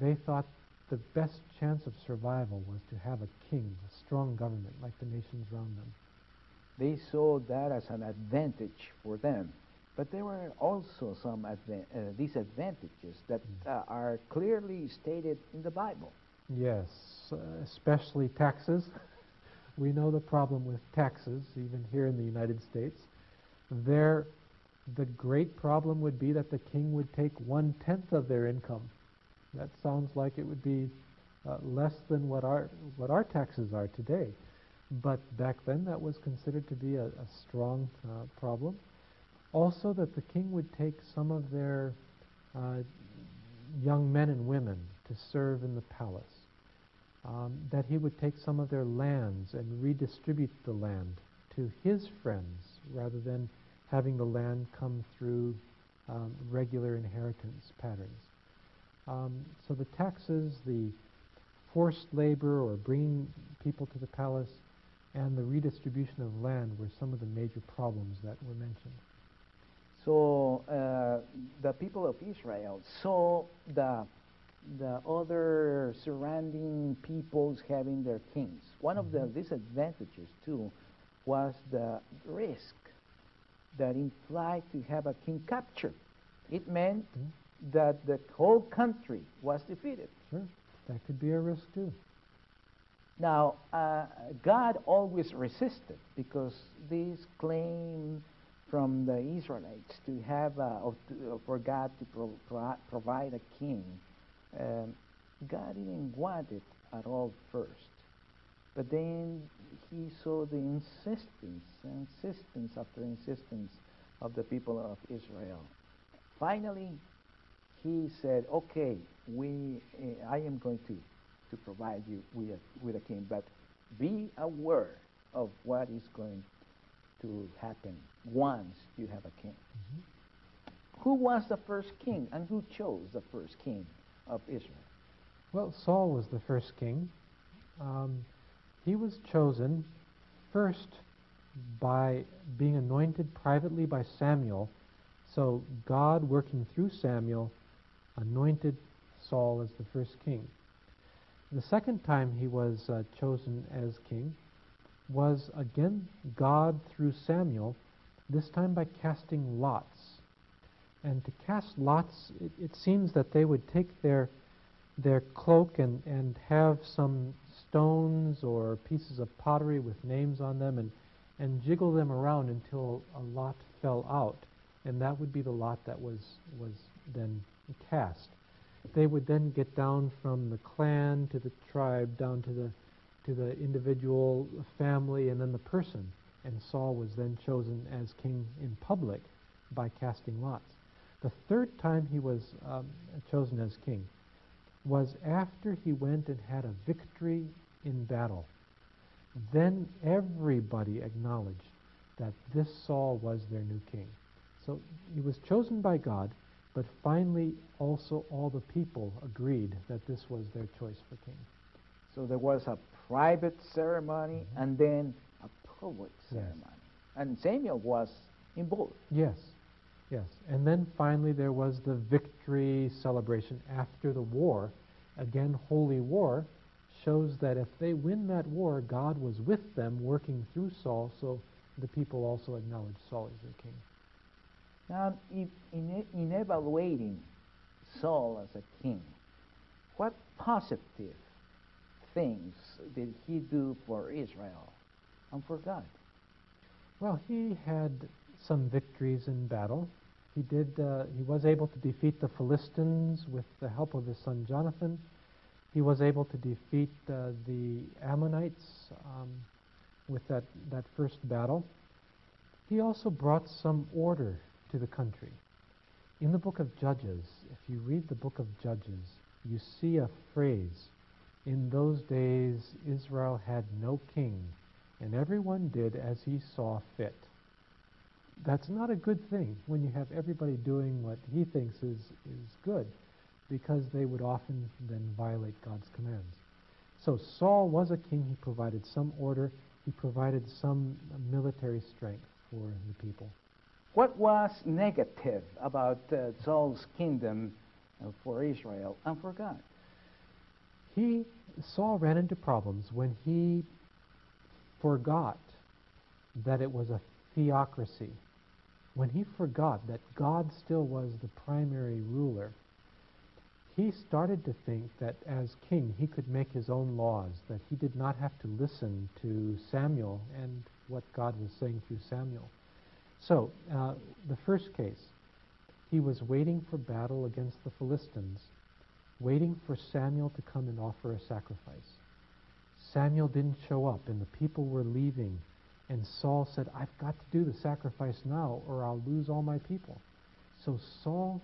[SPEAKER 2] they thought the best chance of survival was to have a king, a strong government like the nations around them.
[SPEAKER 1] They saw that as an advantage for them. But there were also some adva- uh, disadvantages that mm. uh, are clearly stated in the Bible.
[SPEAKER 2] Yes, uh, especially taxes. we know the problem with taxes, even here in the United States. There, the great problem would be that the king would take one tenth of their income that sounds like it would be uh, less than what our what our taxes are today. But back then, that was considered to be a, a strong uh, problem. Also, that the king would take some of their uh, young men and women to serve in the palace. Um, that he would take some of their lands and redistribute the land to his friends rather than having the land come through um, regular inheritance patterns. Um, so the taxes, the forced labor or bringing people to the palace, and the redistribution of land were some of the major problems that were mentioned.
[SPEAKER 1] So uh, the people of Israel saw the the other surrounding peoples having their kings. One of the mm-hmm. disadvantages too was the risk that implied to have a king captured. It meant mm-hmm that the whole country was defeated.
[SPEAKER 2] Sure, that could be a risk too.
[SPEAKER 1] Now, uh, God always resisted because this claim from the Israelites to have, uh, to, for God to pro pro provide a king, um, God didn't want it at all first. But then he saw the insistence, insistence after insistence of the people of Israel. Finally, he said, "Okay, we, uh, I am going to, to provide you with a, with a king, but be aware of what is going to happen once you have a king." Mm-hmm. Who was the first king, and who chose the first king of Israel?
[SPEAKER 2] Well, Saul was the first king. Um, he was chosen first by being anointed privately by Samuel. So God, working through Samuel, anointed Saul as the first king. The second time he was uh, chosen as king was again God through Samuel, this time by casting lots. And to cast lots, it, it seems that they would take their their cloak and, and have some stones or pieces of pottery with names on them and, and jiggle them around until a lot fell out. And that would be the lot that was, was then cast. They would then get down from the clan to the tribe, down to the, to the individual family, and then the person. And Saul was then chosen as king in public by casting lots. The third time he was um, chosen as king was after he went and had a victory in battle. Then everybody acknowledged that this Saul was their new king. So he was chosen by God, but finally also all the people agreed that this was their choice for king.
[SPEAKER 1] So there was a private ceremony mm-hmm. and then public ceremony. Yes. And Samuel was in both.
[SPEAKER 2] Yes. Yes. And then finally there was the victory celebration after the war. Again, holy war shows that if they win that war, God was with them working through Saul, so the people also acknowledged Saul as their king.
[SPEAKER 1] Now, in, in evaluating Saul as a king, what positive things did he do for Israel for God?
[SPEAKER 2] Well, he had some victories in battle. He did. Uh, he was able to defeat the Philistines with the help of his son Jonathan. He was able to defeat uh, the Ammonites um, with that, that first battle. He also brought some order to the country. In the book of Judges, if you read the book of Judges, you see a phrase In those days Israel had no king, and everyone did as he saw fit. That's not a good thing when you have everybody doing what he thinks is, is good, because they would often then violate God's commands. So Saul was a king, he provided some order, he provided some military strength for the people.
[SPEAKER 1] What was negative about uh, Saul's kingdom uh, for Israel and for God?
[SPEAKER 2] He Saul ran into problems when he forgot that it was a theocracy. When he forgot that God still was the primary ruler, he started to think that as king he could make his own laws, that he did not have to listen to Samuel and what God was saying through Samuel. So, uh, the first case, he was waiting for battle against the Philistines, waiting for Samuel to come and offer a sacrifice. Samuel didn't show up, and the people were leaving. And Saul said, I've got to do the sacrifice now, or I'll lose all my people. So Saul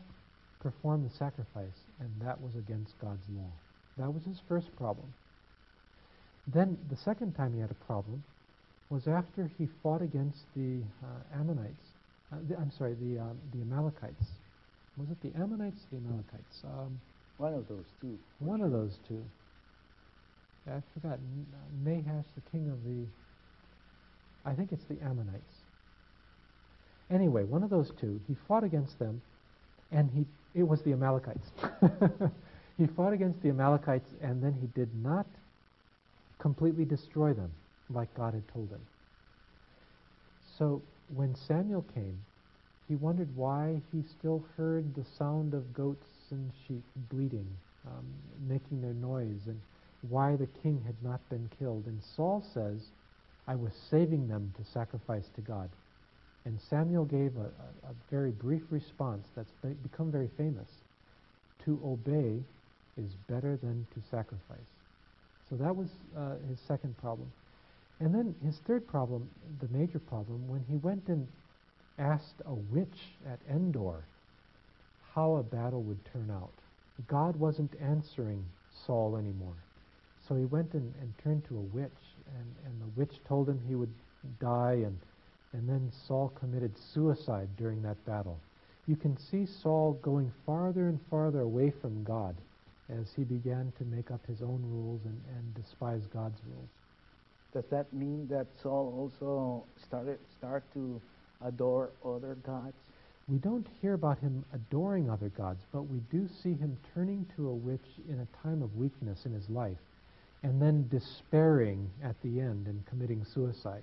[SPEAKER 2] performed the sacrifice, and that was against God's law. That was his first problem. Then the second time he had a problem was after he fought against the uh, Ammonites. Uh, the, I'm sorry, the uh, the Amalekites. Was it the Ammonites, the Amalekites? Um,
[SPEAKER 1] one of those two.
[SPEAKER 2] One of those two. I forgot. Nahash, the king of the. I think it's the Ammonites. Anyway, one of those two. He fought against them, and he it was the Amalekites. he fought against the Amalekites, and then he did not completely destroy them like God had told him. So when Samuel came, he wondered why he still heard the sound of goats and sheep bleating, um, making their noise, and why the king had not been killed. And Saul says, I was saving them to sacrifice to God. And Samuel gave a, a, a very brief response that's become very famous. To obey is better than to sacrifice. So that was uh, his second problem. And then his third problem, the major problem, when he went and asked a witch at Endor how a battle would turn out. God wasn't answering Saul anymore. So he went and, and turned to a witch, and, and the witch told him he would die, and, and then Saul committed suicide during that battle. You can see Saul going farther and farther away from God as he began to make up his own rules and, and despise God's rules.
[SPEAKER 1] Does that mean that Saul also started start to adore other gods?
[SPEAKER 2] We don't hear about him adoring other gods, but we do see him turning to a witch in a time of weakness in his life and then despairing at the end and committing suicide.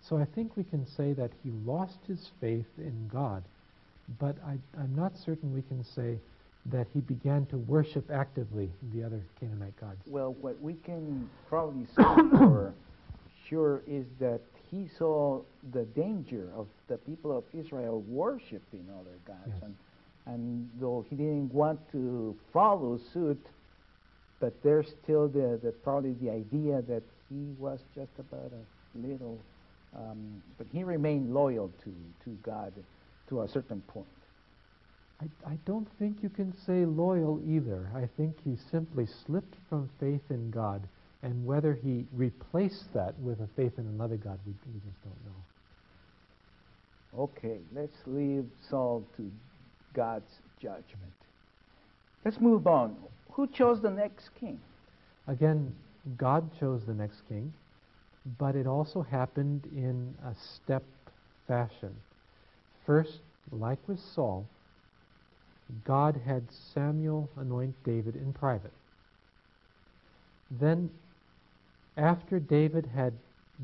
[SPEAKER 2] So I think we can say that he lost his faith in God, but I, am not certain we can say that he began to worship actively the other Canaanite gods.
[SPEAKER 1] Well, what we can probably say for sure is that he saw the danger of the people of Israel worshiping other gods.
[SPEAKER 2] Yes.
[SPEAKER 1] And, and though he didn't want to follow suit, but there's still the, the probably the idea that he was just about a little, um, but he remained loyal to, to God to a certain point.
[SPEAKER 2] I, I don't think you can say loyal either. I think he simply slipped from faith in God and whether he replaced that with a faith in another God, we, we just don't know.
[SPEAKER 1] Okay, let's leave Saul to God's judgment. Let's move on. Who chose the next king?
[SPEAKER 2] Again, God chose the next king, but it also happened in a step fashion. First, like with Saul, God had Samuel anoint David in private. Then after David had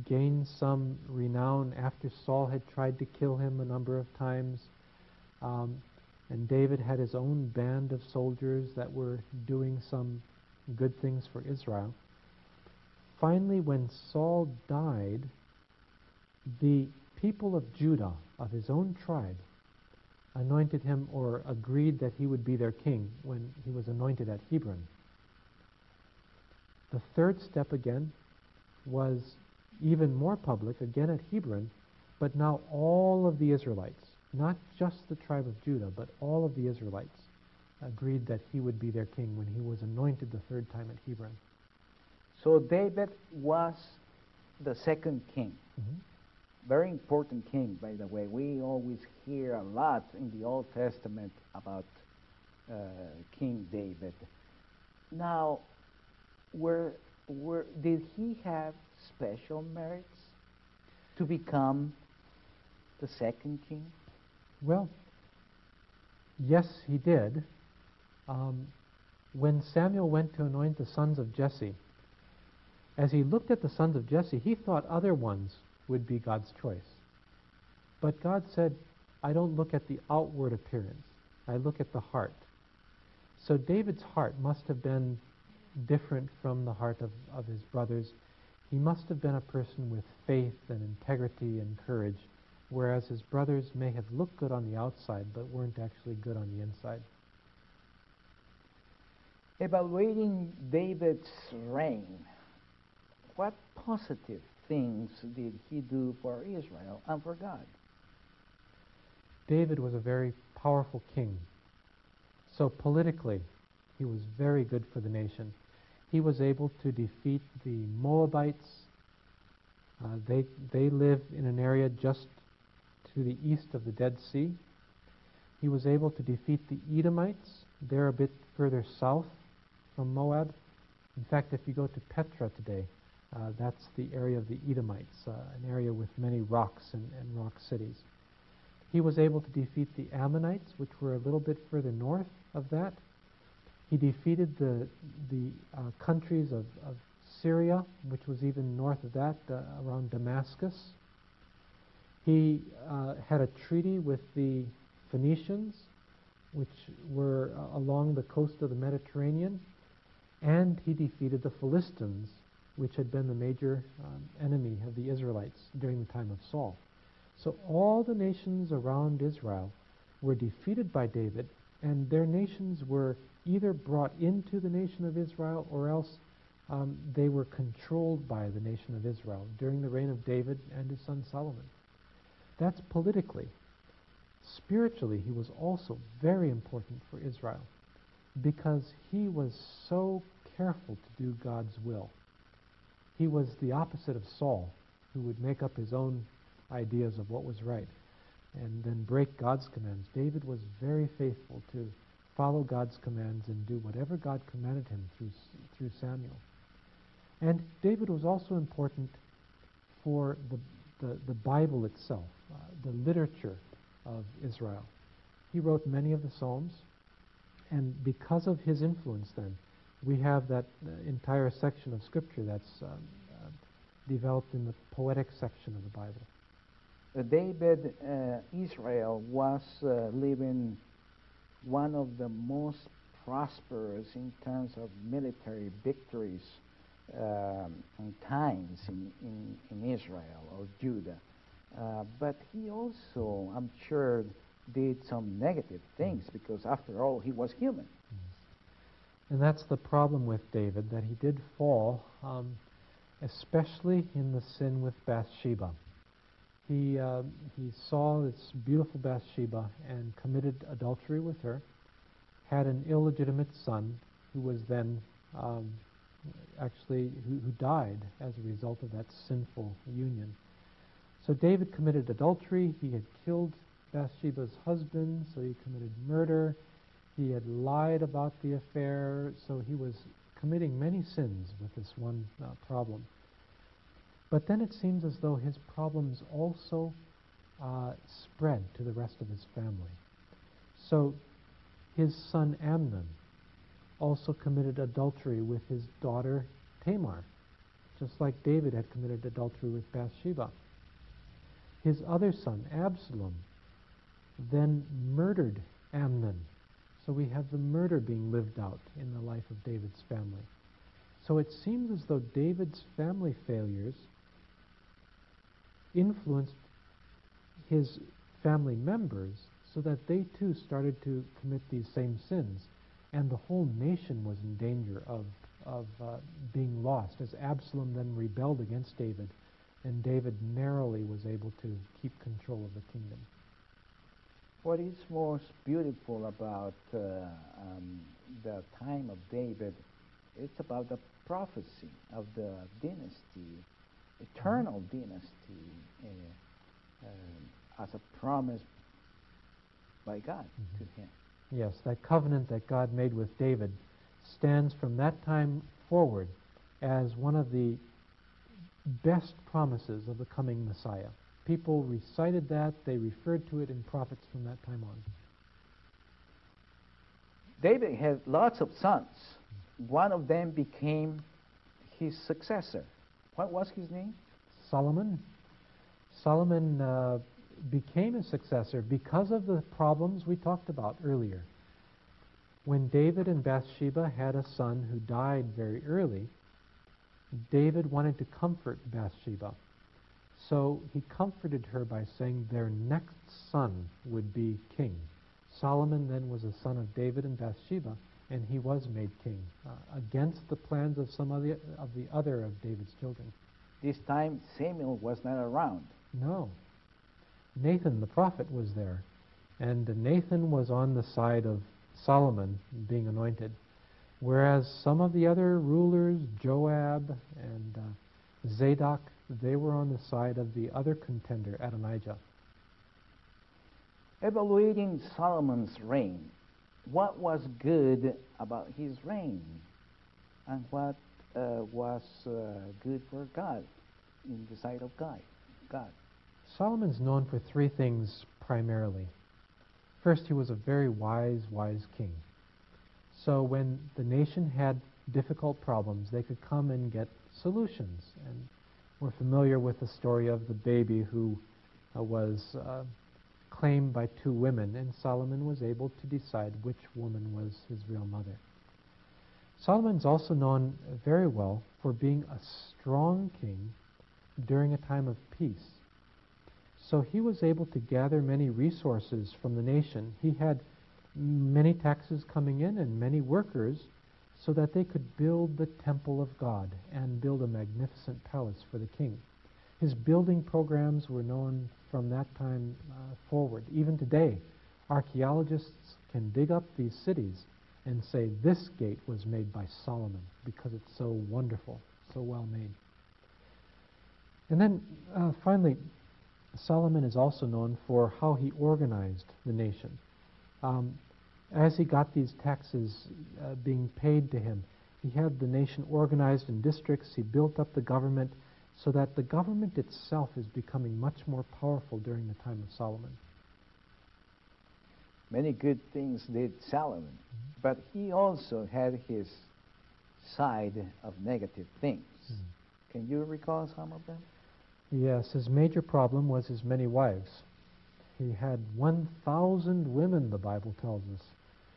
[SPEAKER 2] gained some renown, after Saul had tried to kill him a number of times, um, and David had his own band of soldiers that were doing some good things for Israel. Finally, when Saul died, the people of Judah, of his own tribe, anointed him or agreed that he would be their king when he was anointed at Hebron. The third step again was even more public, again at Hebron, but now all of the Israelites, not just the tribe of Judah, but all of the Israelites, agreed that he would be their king when he was anointed the third time at Hebron.
[SPEAKER 1] So David was the second king.
[SPEAKER 2] Mm-hmm.
[SPEAKER 1] Very important king, by the way. We always hear a lot in the Old Testament about uh, King David. Now, were were, did he have special merits to become the second king?
[SPEAKER 2] Well, yes, he did. Um, when Samuel went to anoint the sons of Jesse, as he looked at the sons of Jesse, he thought other ones would be God's choice. But God said, I don't look at the outward appearance, I look at the heart. So David's heart must have been different from the heart of, of his brothers. He must have been a person with faith and integrity and courage, whereas his brothers may have looked good on the outside but weren't actually good on the inside.
[SPEAKER 1] Evaluating David's reign, what positive things did he do for Israel and for God?
[SPEAKER 2] David was a very powerful king. So politically, he was very good for the nation he was able to defeat the Moabites. Uh, they, they live in an area just to the east of the Dead Sea. He was able to defeat the Edomites. They're a bit further south from Moab. In fact, if you go to Petra today, uh, that's the area of the Edomites, uh, an area with many rocks and, and rock cities. He was able to defeat the Ammonites, which were a little bit further north of that. He defeated the, the uh, countries of, of, Syria, which was even north of that, uh, around Damascus. He uh, had a treaty with the Phoenicians, which were uh, along the coast of the Mediterranean. And he defeated the Philistines, which had been the major um, enemy of the Israelites during the time of Saul. So all the nations around Israel were defeated by David, and their nations were either brought into the nation of Israel or else um, they were controlled by the nation of Israel during the reign of David and his son Solomon. That's politically. Spiritually, he was also very important for Israel because he was so careful to do God's will. He was the opposite of Saul, who would make up his own ideas of what was right and then break God's commands. David was very faithful to follow God's commands and do whatever God commanded him through, through Samuel. And David was also important for the, the, the Bible itself, uh, the literature of Israel. He wrote many of the Psalms, and because of his influence, then, we have that uh, entire section of Scripture that's um, uh, developed in the poetic section of the Bible.
[SPEAKER 1] Uh, David, uh, Israel was uh, living one of the most prosperous in terms of military victories um, times in, in, in Israel or Judah. Uh, but he also, I'm sure, did some negative things because, after all, he was human.
[SPEAKER 2] And that's the problem with David, that he did fall, um, especially in the sin with Bathsheba. He, uh, he saw this beautiful Bathsheba and committed adultery with her, had an illegitimate son who was then um, actually who, who died as a result of that sinful union. So David committed adultery. He had killed Bathsheba's husband, so he committed murder. He had lied about the affair, so he was committing many sins with this one uh, problem. But then it seems as though his problems also uh, spread to the rest of his family. So his son Amnon also committed adultery with his daughter Tamar, just like David had committed adultery with Bathsheba. His other son, Absalom, then murdered Amnon. So we have the murder being lived out in the life of David's family. So it seems as though David's family failures influenced his family members so that they too started to commit these same sins and the whole nation was in danger of, of uh, being lost as Absalom then rebelled against David, and David narrowly was able to keep control of the kingdom.
[SPEAKER 1] What is most beautiful about uh, um, the time of David, it's about the prophecy of the dynasty, eternal mm-hmm. dynasty, uh, uh, as a promise by God mm-hmm. to him.
[SPEAKER 2] Yes, that covenant that God made with David stands from that time forward as one of the best promises of the coming Messiah. People recited that, they referred to it in prophets from that time on.
[SPEAKER 1] David had lots of sons. One of them became his successor. What was his name?
[SPEAKER 2] Solomon. Solomon uh, became a successor because of the problems we talked about earlier. When David and Bathsheba had a son who died very early, David wanted to comfort Bathsheba. So he comforted her by saying their next son would be king. Solomon then was a son of David and Bathsheba, and he was made king uh, against the plans of some of the, of the other of David's children.
[SPEAKER 1] This time Samuel was not around.
[SPEAKER 2] No. Nathan the prophet was there, and Nathan was on the side of Solomon being anointed, whereas some of the other rulers, Joab and uh, Zadok, they were on the side of the other contender, Adonijah.
[SPEAKER 1] Evaluating Solomon's reign, what was good about his reign, and what uh, was uh, good for God in the sight of God? God.
[SPEAKER 2] Solomon's known for three things primarily. First, he was a very wise, wise king. So when the nation had difficult problems, they could come and get solutions. And we're familiar with the story of the baby who uh, was uh, claimed by two women, and Solomon was able to decide which woman was his real mother. Solomon's also known very well for being a strong king during a time of peace. So he was able to gather many resources from the nation. He had many taxes coming in and many workers so that they could build the temple of God and build a magnificent palace for the king. His building programs were known from that time uh, forward. Even today, archaeologists can dig up these cities and say this gate was made by Solomon because it's so wonderful, so well made. And then uh, finally, Solomon is also known for how he organized the nation. Um, as he got these taxes uh, being paid to him, he had the nation organized in districts, he built up the government so that the government itself is becoming much more powerful during the time of Solomon.
[SPEAKER 1] Many good things did Solomon, but he also had his side of negative things. Can you recall some of them?
[SPEAKER 2] Yes, his major problem was his many wives. He had 1,000 women, the Bible tells us.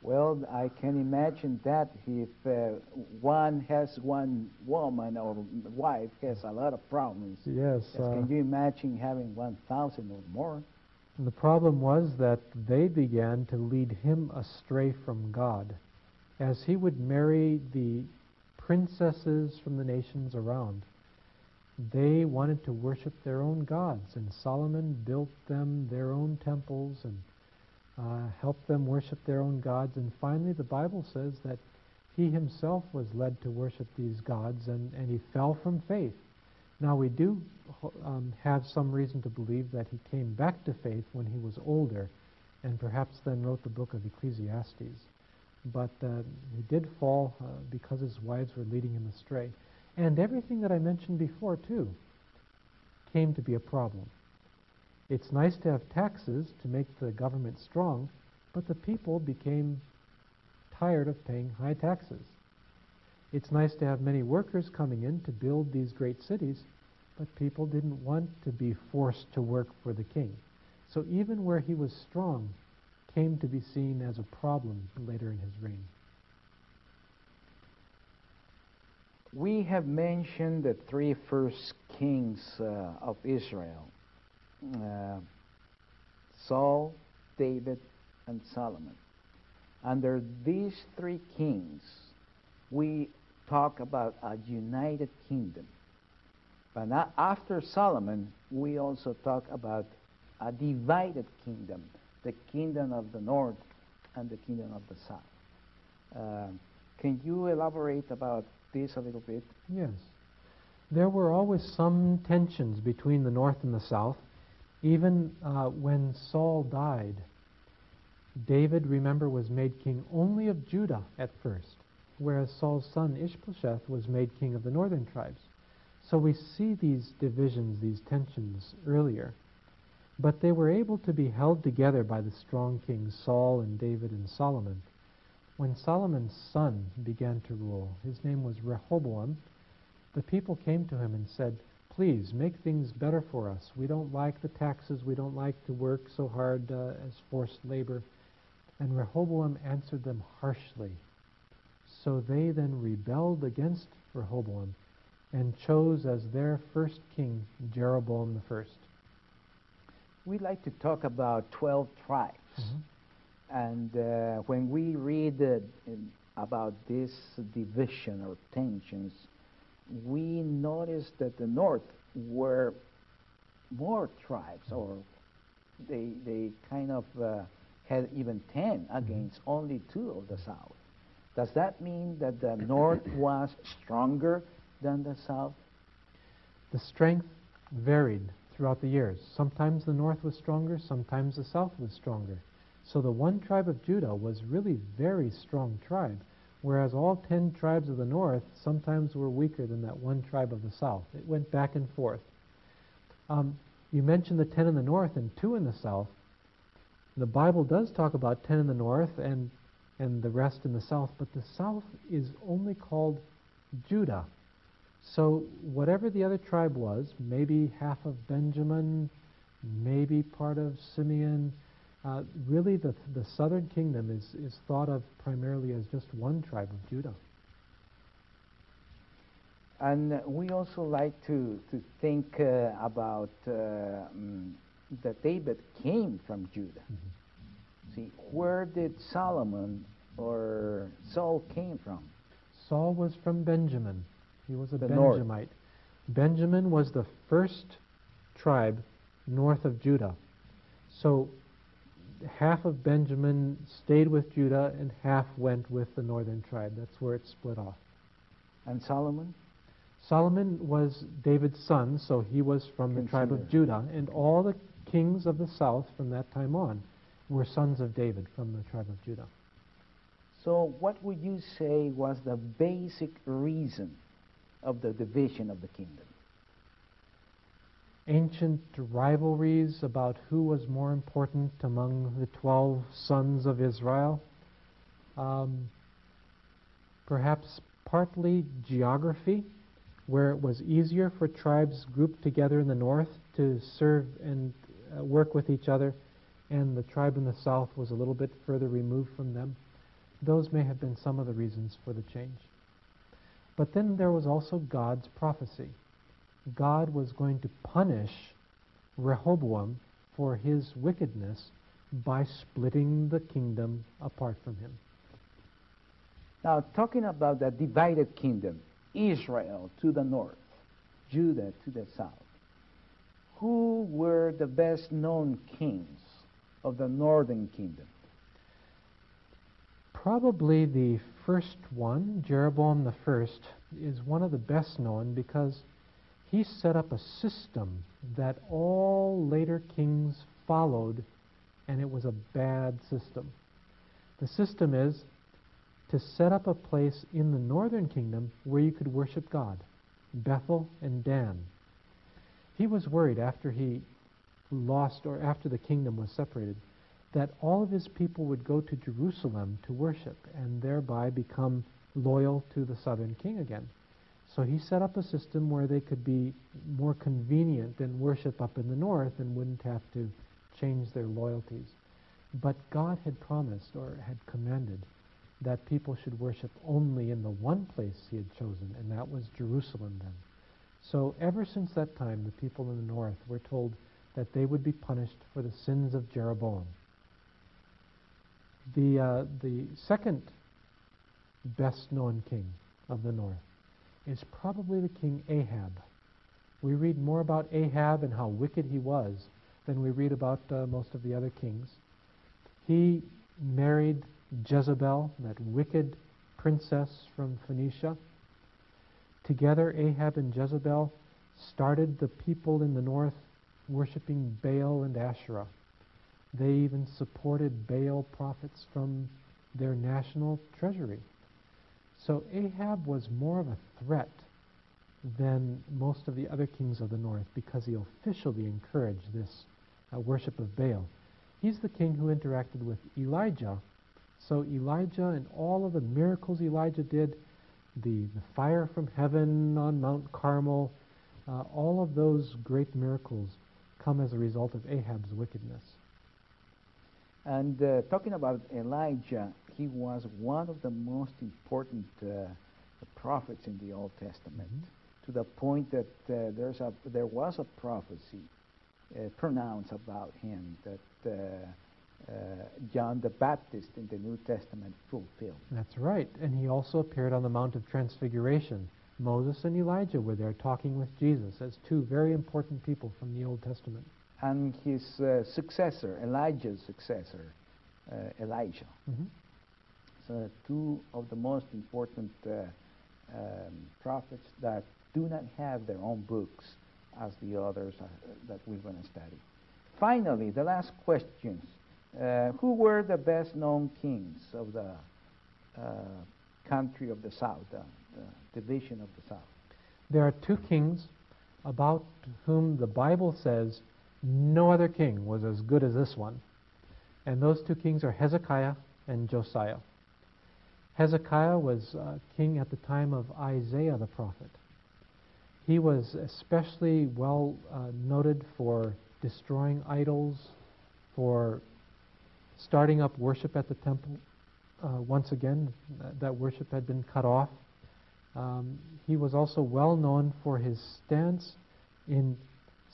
[SPEAKER 1] Well, I can imagine that if uh, one has one woman or wife has a lot of problems.
[SPEAKER 2] Yes.
[SPEAKER 1] Yes,
[SPEAKER 2] uh,
[SPEAKER 1] can you imagine having 1,000 or more?
[SPEAKER 2] The problem was that they began to lead him astray from God, as he would marry the princesses from the nations around. They wanted to worship their own gods, and Solomon built them their own temples and uh, helped them worship their own gods. And finally, the Bible says that he himself was led to worship these gods, and, and he fell from faith. Now, we do um, have some reason to believe that he came back to faith when he was older, and perhaps then wrote the book of Ecclesiastes. But uh, he did fall uh, because his wives were leading him astray. And everything that I mentioned before, too, came to be a problem. It's nice to have taxes to make the government strong, but the people became tired of paying high taxes. It's nice to have many workers coming in to build these great cities, but people didn't want to be forced to work for the king. So even where he was strong came to be seen as a problem later in his reign.
[SPEAKER 1] We have mentioned the three first kings uh, of Israel uh, Saul, David, and Solomon. Under these three kings, we talk about a united kingdom. But after Solomon, we also talk about a divided kingdom the kingdom of the north and the kingdom of the south. Uh, can you elaborate about this a little bit?
[SPEAKER 2] Yes. There were always some tensions between the north and the south. Even uh, when Saul died, David, remember, was made king only of Judah at first, whereas Saul's son Ishbosheth was made king of the northern tribes. So we see these divisions, these tensions earlier. But they were able to be held together by the strong kings Saul and David and Solomon. When Solomon's son began to rule, his name was Rehoboam, the people came to him and said, Please make things better for us. We don't like the taxes. We don't like to work so hard uh, as forced labor. And Rehoboam answered them harshly. So they then rebelled against Rehoboam and chose as their first king Jeroboam the first.
[SPEAKER 1] We like to talk about 12 tribes. And uh, when we read uh, about this division or tensions, we notice that the north were more tribes, or they, they kind of uh, had even 10 against only two of the south. Does that mean that the north was stronger than the south?
[SPEAKER 2] The strength varied throughout the years. Sometimes the north was stronger, sometimes the south was stronger. So the one tribe of Judah was really very strong tribe, whereas all ten tribes of the north sometimes were weaker than that one tribe of the south. It went back and forth. Um, you mentioned the ten in the north and two in the south. The Bible does talk about ten in the north and and the rest in the south, but the south is only called Judah. So whatever the other tribe was, maybe half of Benjamin, maybe part of Simeon, uh, really the, the southern kingdom is, is thought of primarily as just one tribe of Judah.
[SPEAKER 1] And we also like to, to think uh, about uh, mm, that David came from Judah. See, where did Solomon or Saul came from?
[SPEAKER 2] Saul was from Benjamin. He was a
[SPEAKER 1] The north.
[SPEAKER 2] Benjamite. Benjamin was the first tribe north of Judah. So half of Benjamin stayed with Judah and half went with the northern tribe. That's where it split off.
[SPEAKER 1] And Solomon?
[SPEAKER 2] Solomon was David's son, so he was from the tribe of Judah, and all the kings of the south from that time on were sons of David from the tribe of Judah.
[SPEAKER 1] So, what would you say was the basic reason of the division of the kingdom?
[SPEAKER 2] Ancient rivalries about who was more important among the 12 sons of Israel. Um, perhaps partly geography, where it was easier for tribes grouped together in the north to serve and uh, work with each other, and the tribe in the south was a little bit further removed from them. Those may have been some of the reasons for the change. But then there was also God's prophecy. God was going to punish Rehoboam for his wickedness by splitting the kingdom apart from him.
[SPEAKER 1] Now, talking about the divided kingdom, Israel to the north, Judah to the south, who were the best known kings of the northern kingdom?
[SPEAKER 2] Probably the first one, Jeroboam the first, is one of the best known because he set up a system that all later kings followed, and it was a bad system. The system is to set up a place in the northern kingdom where you could worship God Bethel and Dan. He was worried after he lost, or after the kingdom was separated, that all of his people would go to Jerusalem to worship and thereby become loyal to the southern king again. So he set up a system where they could be more convenient and worship up in the north and wouldn't have to change their loyalties. But God had promised or had commanded that people should worship only in the one place he had chosen, and that was Jerusalem then. So ever since that time, the people in the north were told that they would be punished for the sins of Jeroboam. The, uh, the second best known king of the north is probably the king Ahab. We read more about Ahab and how wicked he was than we read about uh, most of the other kings. He married Jezebel, that wicked princess from Phoenicia. Together, Ahab and Jezebel started the people in the north worshiping Baal and Asherah. They even supported Baal prophets from their national treasury. So Ahab was more of a threat than most of the other kings of the north because he officially encouraged this uh, worship of Baal. He's the king who interacted with Elijah. So Elijah and all of the miracles Elijah did, the, the fire from heaven on Mount Carmel, uh, all of those great miracles come as a result of Ahab's wickedness.
[SPEAKER 1] And uh, talking about Elijah, he was one of the most important uh, prophets in the Old Testament,
[SPEAKER 2] mm-hmm.
[SPEAKER 1] to the point that uh, there's a, there was a prophecy uh, pronounced about him that uh, uh, John the Baptist in the New Testament fulfilled.
[SPEAKER 2] That's right. And he also appeared on the Mount of Transfiguration. Moses and Elijah were there talking with Jesus as two very important people from the Old Testament.
[SPEAKER 1] And his uh, successor, Elijah's successor, uh, Elisha.
[SPEAKER 2] Mm-hmm.
[SPEAKER 1] So, two of the most important uh, um, prophets that do not have their own books as the others uh, that we're going to study. Finally, the last questions. Uh, who were the best known kings of the uh, country of the south, the division of the south?
[SPEAKER 2] There are two kings about whom the Bible says no other king was as good as this one. And those two kings are Hezekiah and Josiah. Hezekiah was uh, king at the time of Isaiah the prophet. He was especially well uh, noted for destroying idols, for starting up worship at the temple. Uh, once again, that, that worship had been cut off. Um, he was also well known for his stance in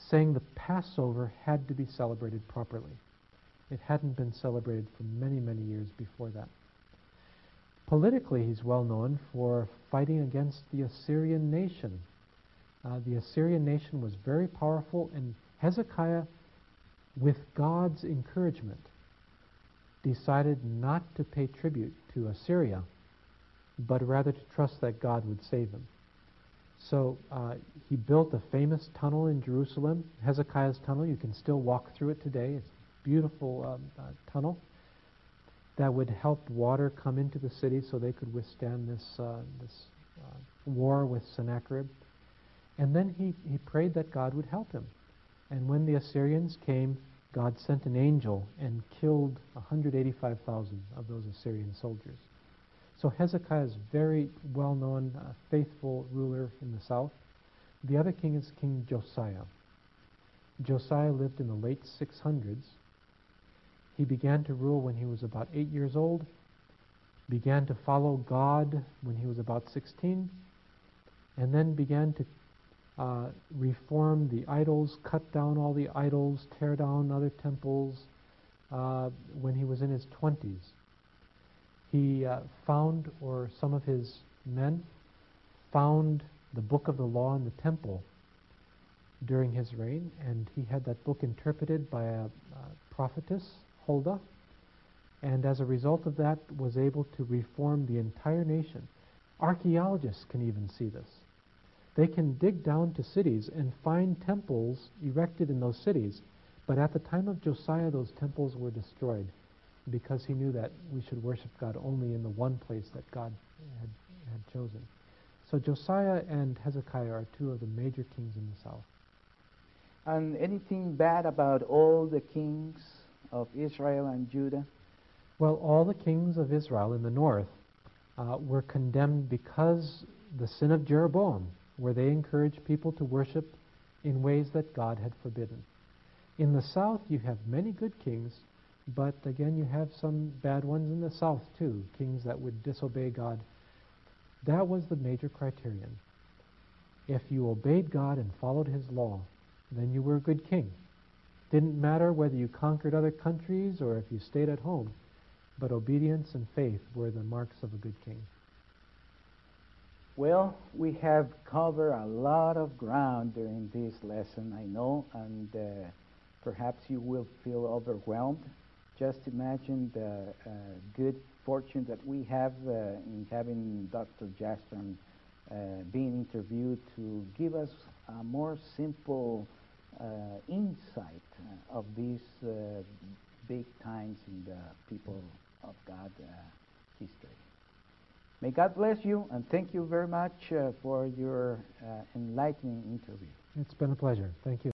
[SPEAKER 2] saying the Passover had to be celebrated properly. It hadn't been celebrated for many, many years before that. Politically, he's well known for fighting against the Assyrian nation. Uh, the Assyrian nation was very powerful, and Hezekiah, with God's encouragement, decided not to pay tribute to Assyria, but rather to trust that God would save him. So uh, he built a famous tunnel in Jerusalem, Hezekiah's tunnel. You can still walk through it today. It's a beautiful um, uh, tunnel that would help water come into the city so they could withstand this, uh, this uh, war with Sennacherib. And then he, he prayed that God would help him. And when the Assyrians came, God sent an angel and killed 185,000 of those Assyrian soldiers. So Hezekiah is very well known, uh, faithful ruler in the south. The other king is King Josiah. Josiah lived in the late 600s. He began to rule when he was about eight years old, began to follow God when he was about 16, and then began to uh, reform the idols, cut down all the idols, tear down other temples uh, when he was in his 20s. He uh, found, or some of his men found the book of the law in the temple during his reign, and he had that book interpreted by a, a prophetess, Huldah, and as a result of that was able to reform the entire nation. Archaeologists can even see this. They can dig down to cities and find temples erected in those cities, but at the time of Josiah, those temples were destroyed because he knew that we should worship God only in the one place that God had, had chosen. So Josiah and Hezekiah are two of the major kings in the south.
[SPEAKER 1] And anything bad about all the kings of Israel and Judah?
[SPEAKER 2] Well, all the kings of Israel in the north uh, were condemned because the sin of Jeroboam, where they encouraged people to worship in ways that God had forbidden. In the south, you have many good kings, but again, you have some bad ones in the south too, kings that would disobey God. That was the major criterion. If you obeyed God and followed His law, then you were a good king. Didn't matter whether you conquered other countries or if you stayed at home, but obedience and faith were the marks of a good king.
[SPEAKER 1] Well, we have covered a lot of ground during this lesson, I know, and uh, perhaps you will feel overwhelmed. Just imagine the uh, good fortune that we have uh, in having Dr. Jastram uh, being interviewed to give us a more simple uh, insight uh, of these uh, big times in the people of God history. May God bless you, and thank you very much uh, for your uh, enlightening interview.
[SPEAKER 2] It's been a pleasure. Thank you.